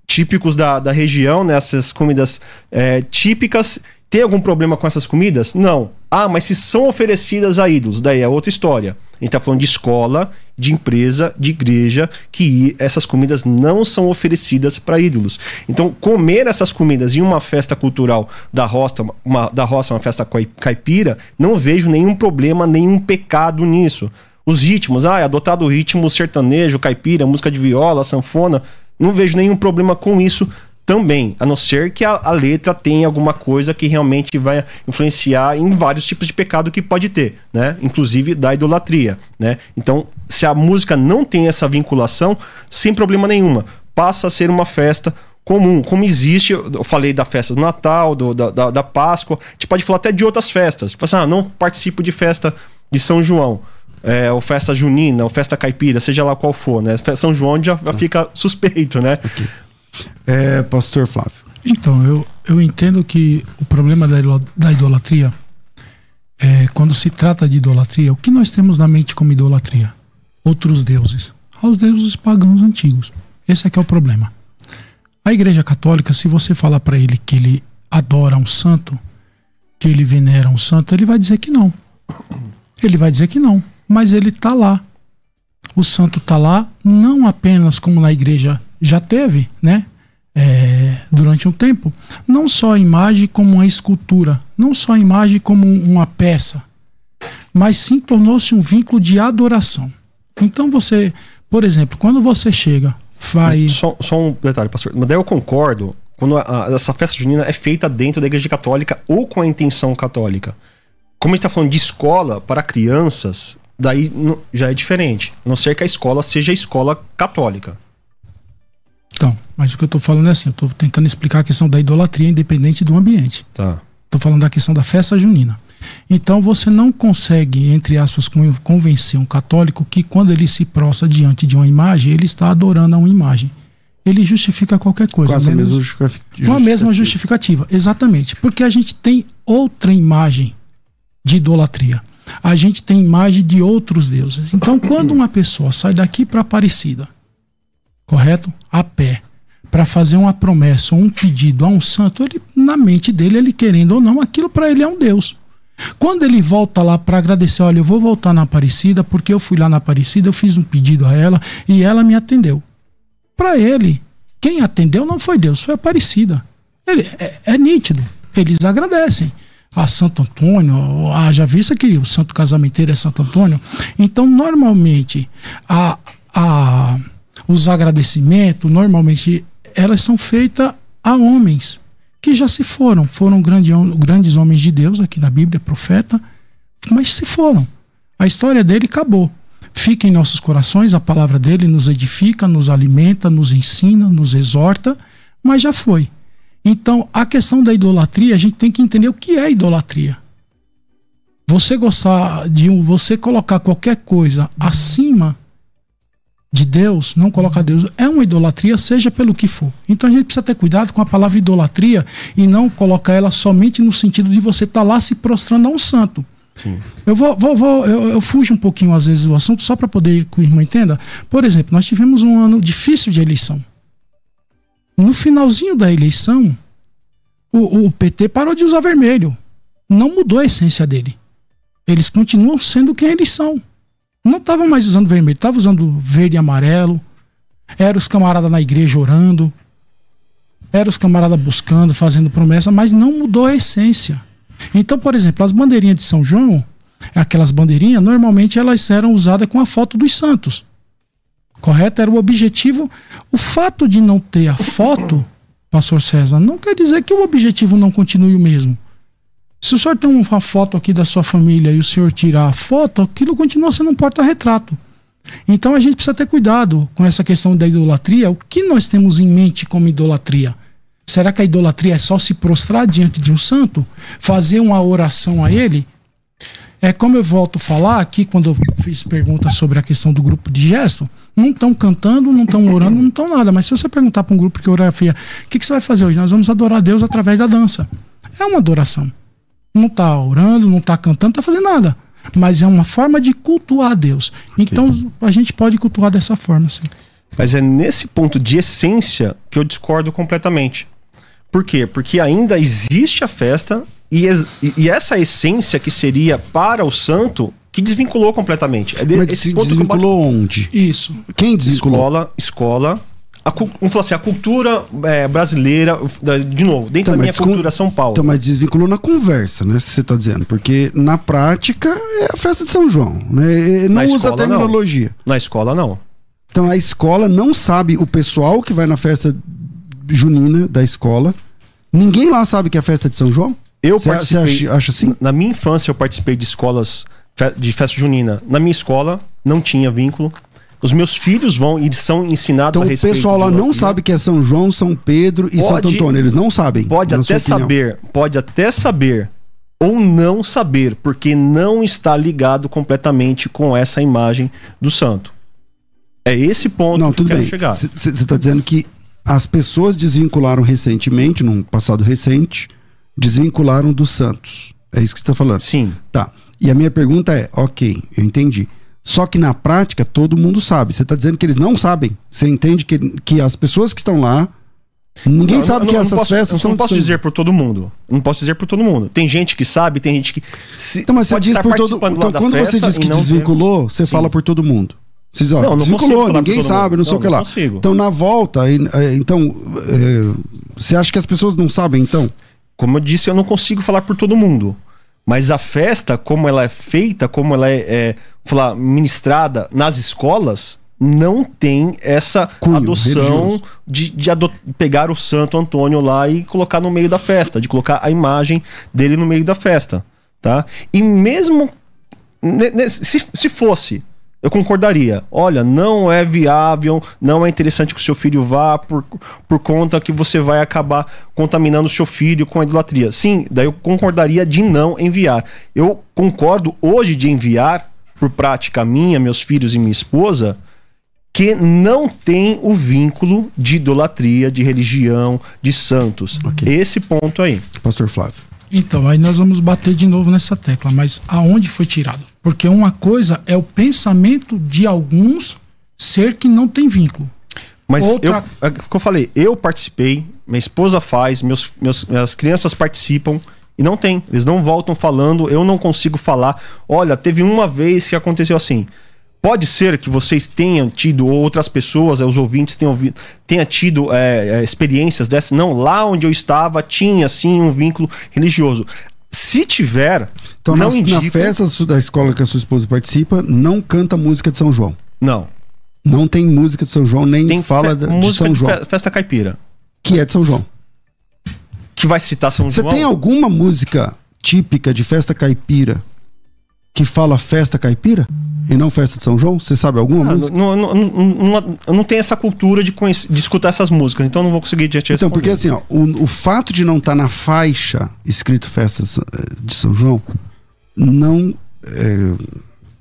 típicos da, da região, né, essas comidas é, típicas. Tem algum problema com essas comidas? Não. Ah, mas se são oferecidas a ídolos, daí é outra história. A gente está falando de escola, de empresa, de igreja, que essas comidas não são oferecidas para ídolos. Então, comer essas comidas em uma festa cultural da roça, uma, da roça, uma festa caipira, não vejo nenhum problema, nenhum pecado nisso. Os ritmos, ah, é adotado o ritmo sertanejo, caipira, música de viola, sanfona, não vejo nenhum problema com isso também, a não ser que a, a, letra tenha alguma coisa que realmente vai influenciar em vários tipos de pecado que pode ter, né? Inclusive da idolatria, né? Então, se a música não tem essa vinculação, sem problema nenhuma, passa a ser uma festa comum, como existe, eu falei da festa do Natal, do, da, da, da, Páscoa, a gente pode falar até de outras festas. Tipo assim, ah, não participo de festa de São João. É, ou festa junina, ou festa caipira, seja lá qual for, né? São João já, fica suspeito, né? Okay. É, pastor Flávio. Então, eu, eu entendo que o problema da, idolatria é quando se trata de idolatria, o que nós temos na mente como idolatria? Outros deuses. Aos deuses pagãos antigos. Esse é que é o problema. A Igreja Católica, se você falar para ele que ele adora um santo, que ele venera um santo, ele vai dizer que não. Ele vai dizer que não, mas ele está lá. O santo está lá não apenas como na igreja já teve, né? É, durante um tempo, não só a imagem como uma escultura, não só a imagem como uma peça, mas sim tornou-se um vínculo de adoração. Então você, por exemplo, quando você chega, vai. Só, só um detalhe, pastor. Mas daí eu concordo quando a, a, essa festa junina é feita dentro da igreja católica ou com a intenção católica. Como a gente está falando de escola para crianças, daí já é diferente. A não ser que a escola seja a escola católica. Então, mas o que eu estou falando é assim, eu estou tentando explicar a questão da idolatria independente do ambiente. Tá. Estou falando da questão da festa junina. Então você não consegue, entre aspas, convencer um católico que quando ele se prostra diante de uma imagem, ele está adorando a uma imagem. Ele justifica qualquer coisa. Com a mesma justificativa. Com a mesma justificativa, exatamente. Porque a gente tem outra imagem de idolatria. A gente tem imagem de outros deuses. Então, quando uma pessoa sai daqui para Aparecida, correto? A pé, para fazer uma promessa um pedido a um santo, ele, na mente dele, ele querendo ou não, aquilo para ele é um Deus. Quando ele volta lá para agradecer, olha, eu vou voltar na Aparecida, porque eu fui lá na Aparecida, eu fiz um pedido a ela e ela me atendeu. Para ele, quem atendeu não foi Deus, foi a Aparecida. Ele, é, é nítido, eles agradecem a Santo Antônio, já visto que o santo casamenteiro é Santo Antônio. Então, normalmente, a, a, os agradecimentos, normalmente, elas são feitas a homens que já se foram. Foram grande, grandes homens de Deus, aqui na Bíblia, profeta, mas se foram. A história dele acabou. Fica em nossos corações, a palavra dele nos edifica, nos alimenta, nos ensina, nos exorta, mas já foi. Então, a questão da idolatria, a gente tem que entender o que é idolatria. Você gostar de um, você colocar qualquer coisa acima de Deus, não colocar Deus, é uma idolatria, seja pelo que for. Então a gente precisa ter cuidado com a palavra idolatria e não colocar ela somente no sentido de você estar tá lá se prostrando a um santo. Sim. Eu vou, vou, vou eu, eu, fujo um pouquinho às vezes do assunto só para poder que o irmão entenda. Por exemplo, nós tivemos um ano difícil de eleição. No finalzinho da eleição, o, o PT parou de usar vermelho. Não mudou a essência dele. Eles continuam sendo quem eles são. Não estavam mais usando vermelho, estavam usando verde e amarelo. Eram os camaradas na igreja orando. Eram os camaradas buscando, fazendo promessa, mas não mudou a essência. Então, por exemplo, as bandeirinhas de São João, aquelas bandeirinhas, normalmente elas eram usadas com a foto dos santos. Correto? Era o objetivo. O fato de não ter a foto, pastor César, não quer dizer que o objetivo não continue o mesmo. Se o senhor tem uma foto aqui da sua família e o senhor tirar a foto, aquilo continua sendo um porta-retrato. Então a gente precisa ter cuidado com essa questão da idolatria. O que nós temos em mente como idolatria? Será que a idolatria é só se prostrar diante de um santo? Fazer uma oração a ele? É como eu volto a falar aqui, quando eu fiz perguntas sobre a questão do grupo de gesto, não estão cantando, não estão orando, não estão nada. Mas se você perguntar para um grupo que orafia, o que, que você vai fazer hoje? Nós vamos adorar a Deus através da dança. É uma adoração. Não está orando, não está cantando, não está fazendo nada. Mas é uma forma de cultuar a Deus. Então a gente pode cultuar dessa forma, sim. Mas é nesse ponto de essência que eu discordo completamente. Por quê? Porque ainda existe a festa e, e essa essência que seria para o santo que desvinculou completamente. É de, Mas se desvinculou onde? Isso. Quem desvinculou? Escola, escola. A, vamos falar assim, a cultura é, brasileira, de novo, dentro então, da minha cultura São Paulo. Então, mas desvinculou na conversa, né? Se você está dizendo. Porque na prática é a festa de São João. Né? Não na usa a terminologia. Não. Na escola, não. Então a escola não sabe, o pessoal que vai na festa junina da escola, ninguém lá sabe que é a festa de São João? Eu Você acha, acha assim? Na minha infância eu participei de escolas de festa junina. Na minha escola não tinha vínculo. Os meus filhos vão e são ensinados então, a respeito. O pessoal lá não sabe que é São João, São Pedro e pode, Santo Antônio. Eles não sabem. Pode até saber, pode até saber ou não saber, porque não está ligado completamente com essa imagem do santo. É esse ponto não, que eu quero bem. chegar. Você está dizendo que as pessoas desvincularam recentemente, num passado recente, desvincularam dos santos. É isso que você está falando? Sim. Tá. E a minha pergunta é: ok, eu entendi. Só que na prática todo mundo sabe. Você está dizendo que eles não sabem. Você entende que, que as pessoas que estão lá. Ninguém não, sabe não, que não, essas posso, festas são. Não posso dizer por todo mundo. Não posso dizer por todo mundo. Tem gente que sabe, tem gente que. Se, então, mas você diz por todo Então, quando você diz que desvinculou, você Sim. fala por todo mundo. Você diz, ó, não, desvinculou, ninguém sabe, não sei o que lá. Consigo. Então, na volta, é, então. É, você acha que as pessoas não sabem, então? Como eu disse, eu não consigo falar por todo mundo. Mas a festa, como ela é feita, como ela é, é falar, ministrada nas escolas, não tem essa Cunho, adoção de, de pegar o Santo Antônio lá e colocar no meio da festa, de colocar a imagem dele no meio da festa, tá? E mesmo se, se fosse eu concordaria. Olha, não é viável, não é interessante que o seu filho vá por, por conta que você vai acabar contaminando o seu filho com a idolatria. Sim, daí eu concordaria de não enviar. Eu concordo hoje de enviar, por prática minha, meus filhos e minha esposa, que não tem o vínculo de idolatria, de religião, de santos. Okay. Esse ponto aí. Pastor Flávio. Então, aí nós vamos bater de novo nessa tecla, mas aonde foi tirado? Porque uma coisa é o pensamento de alguns ser que não tem vínculo. Mas Outra... eu, é como eu falei, eu participei, minha esposa faz, meus, meus, minhas crianças participam e não tem. Eles não voltam falando, eu não consigo falar. Olha, teve uma vez que aconteceu assim. Pode ser que vocês tenham tido, ou outras pessoas, os ouvintes tenham, tenham tido é, é, experiências dessas. Não, lá onde eu estava tinha sim um vínculo religioso. Se tiver, então não na, indico... na festa da escola que a sua esposa participa, não canta música de São João. Não. Não tem música de São João, nem tem fala de, de São João. De festa caipira. Que é de São João. Que vai citar São Você João. Você tem alguma música típica de festa caipira que fala festa caipira? E não festa de São João? Você sabe alguma ah, música? Não, não, não, eu não tenho essa cultura de, de escutar essas músicas, então não vou conseguir te responder. Então, porque assim, ó, o, o fato de não estar tá na faixa escrito festa de São João, não. É,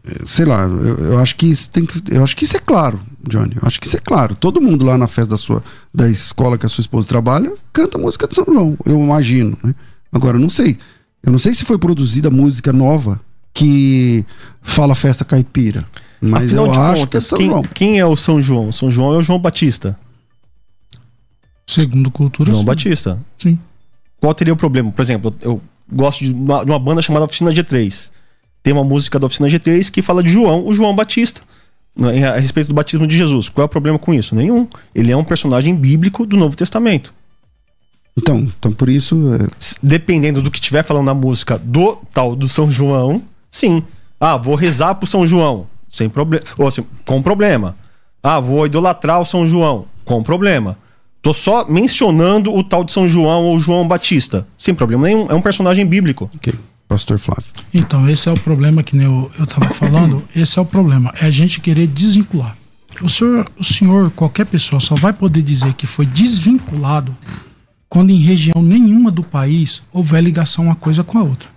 é, sei lá, eu, eu, acho que isso tem que. Eu acho que isso é claro, Johnny. Eu acho que isso é claro. Todo mundo lá na festa da sua da escola que a sua esposa trabalha canta música de São João, eu imagino. Né? Agora, eu não sei. Eu não sei se foi produzida música nova que fala festa caipira. Mas Afinal eu acho contas, que é São quem, João. Quem é o São João? São João é o João Batista. Segundo cultura. João sim. Batista. Sim. Qual teria o problema? Por exemplo, eu gosto de uma, de uma banda chamada Oficina G3. Tem uma música da Oficina G3 que fala de João, o João Batista, né, a respeito do batismo de Jesus. Qual é o problema com isso? Nenhum. Ele é um personagem bíblico do Novo Testamento. Então, então por isso. É... Dependendo do que estiver falando na música do tal do São João, Sim. Ah, vou rezar pro São João. Sem problema. Ou assim, com problema. Ah, vou idolatrar o São João. Com problema. Tô só mencionando o tal de São João ou João Batista. Sem problema nenhum, é um personagem bíblico. Ok, pastor Flávio. Então, esse é o problema que eu, eu tava falando. esse é o problema. É a gente querer desvincular. O senhor, o senhor, qualquer pessoa, só vai poder dizer que foi desvinculado quando em região nenhuma do país houver ligação uma coisa com a outra.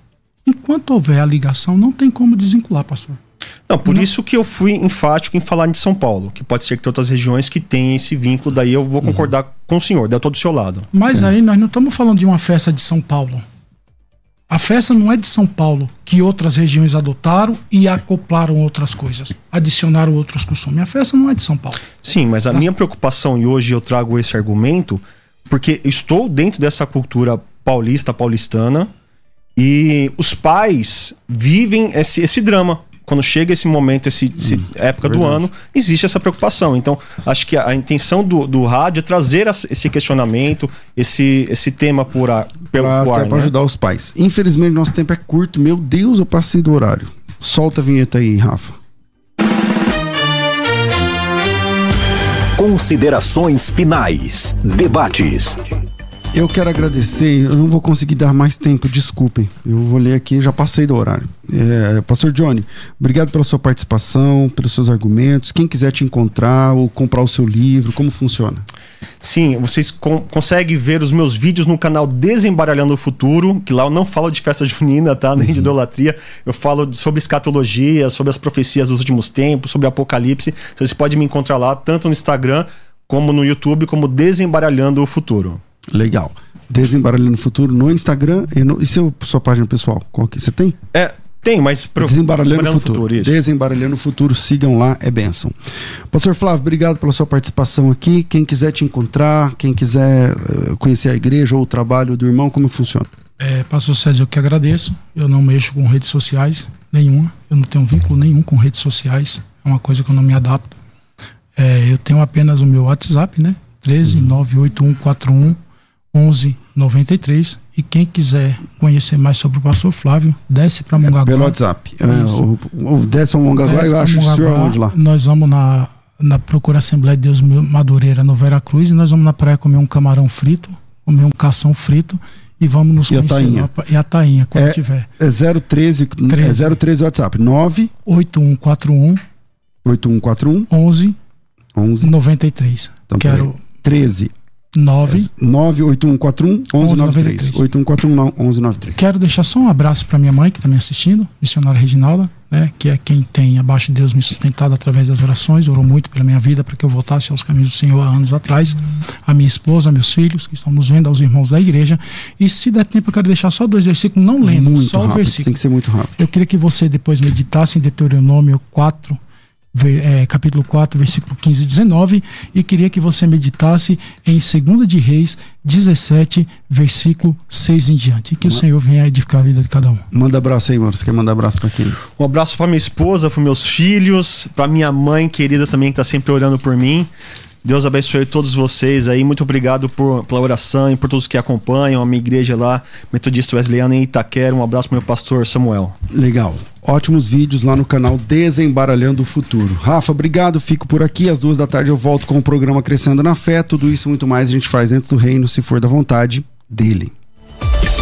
Enquanto houver a ligação, não tem como desvincular, pastor. Não, por não. isso que eu fui enfático em falar de São Paulo, que pode ser que tem outras regiões que tenham esse vínculo, daí eu vou uhum. concordar uhum. com o senhor, daí eu tô do seu lado. Mas é. aí nós não estamos falando de uma festa de São Paulo. A festa não é de São Paulo, que outras regiões adotaram e acoplaram outras coisas, adicionaram outros costumes. A festa não é de São Paulo. Sim, mas a tá? minha preocupação, e hoje eu trago esse argumento, porque estou dentro dessa cultura paulista, paulistana, e os pais vivem esse, esse drama quando chega esse momento, esse hum, época verdade. do ano, existe essa preocupação. Então, acho que a, a intenção do, do rádio é trazer esse questionamento, esse, esse tema por a, pelo pra, ar, né? ajudar os pais. Infelizmente, nosso tempo é curto. Meu Deus, eu passei do horário. Solta a vinheta aí, Rafa. Considerações finais. Debates. Eu quero agradecer, eu não vou conseguir dar mais tempo, desculpem. Eu vou ler aqui, já passei do horário. É, Pastor Johnny, obrigado pela sua participação, pelos seus argumentos. Quem quiser te encontrar ou comprar o seu livro, como funciona? Sim, vocês con conseguem ver os meus vídeos no canal Desembaralhando o Futuro, que lá eu não falo de festa junina, tá? Nem uhum. de idolatria. Eu falo sobre escatologia, sobre as profecias dos últimos tempos, sobre Apocalipse. Então, você pode me encontrar lá, tanto no Instagram, como no YouTube, como Desembaralhando o Futuro. Legal. Desembaralhando o Futuro no Instagram e, no, e seu, sua página pessoal? Qual que você tem? É, tem, mas pro... Desembaralhando, o Futuro. futuro Desembaralhando o Futuro, sigam lá, é benção. Pastor Flávio, obrigado pela sua participação aqui. Quem quiser te encontrar, quem quiser uh, conhecer a igreja ou o trabalho do irmão, como funciona? É, Pastor César, eu que agradeço. Eu não mexo com redes sociais nenhuma. Eu não tenho vínculo nenhum com redes sociais. É uma coisa que eu não me adapto. É, eu tenho apenas o meu WhatsApp, né? 13 98141 1193 e quem quiser conhecer mais sobre o pastor Flávio, desce para Mongaguá. Pelo WhatsApp. É, o, o, desce para Mongaguá, desce eu acho que o senhor onde lá? Nós vamos na, na Procura Assembleia de Deus Madureira, no Vera Cruz, e nós vamos na praia comer um camarão frito, comer um cação frito e vamos nos e conhecer. A tainha. E a tainha, quando é, tiver. É 013, 13. é 013 WhatsApp, 9 8141 8141 11 11 93. Então, Quero 13 9 98141 1193. 8141 1193. Quero deixar só um abraço para minha mãe que está me assistindo, missionária Reginalda, né, que é quem tem abaixo de Deus me sustentado através das orações, orou muito pela minha vida para que eu voltasse aos caminhos do Senhor há anos atrás. A minha esposa, meus filhos que estão nos vendo, aos irmãos da igreja. E se der tempo, eu quero deixar só dois versículos, não lendo, muito só rápido, o versículo. Tem que ser muito rápido. Eu queria que você depois meditasse em Deuteronômio 4, é, capítulo 4, versículo 15 e 19, e queria que você meditasse em 2 de Reis 17, versículo 6 em diante. E que o Senhor venha edificar a vida de cada um. Manda abraço aí, mano. Você quer mandar abraço para quem? Um abraço para minha esposa, para meus filhos, para minha mãe querida também, que está sempre orando por mim. Deus abençoe todos vocês aí. Muito obrigado por, pela oração e por todos que acompanham a minha igreja lá, Metodista Wesleyana em Itaquera. Um abraço pro meu pastor Samuel. Legal. Ótimos vídeos lá no canal Desembaralhando o Futuro. Rafa, obrigado. Fico por aqui. Às duas da tarde eu volto com o programa Crescendo na Fé. Tudo isso muito mais a gente faz dentro do reino, se for da vontade dele.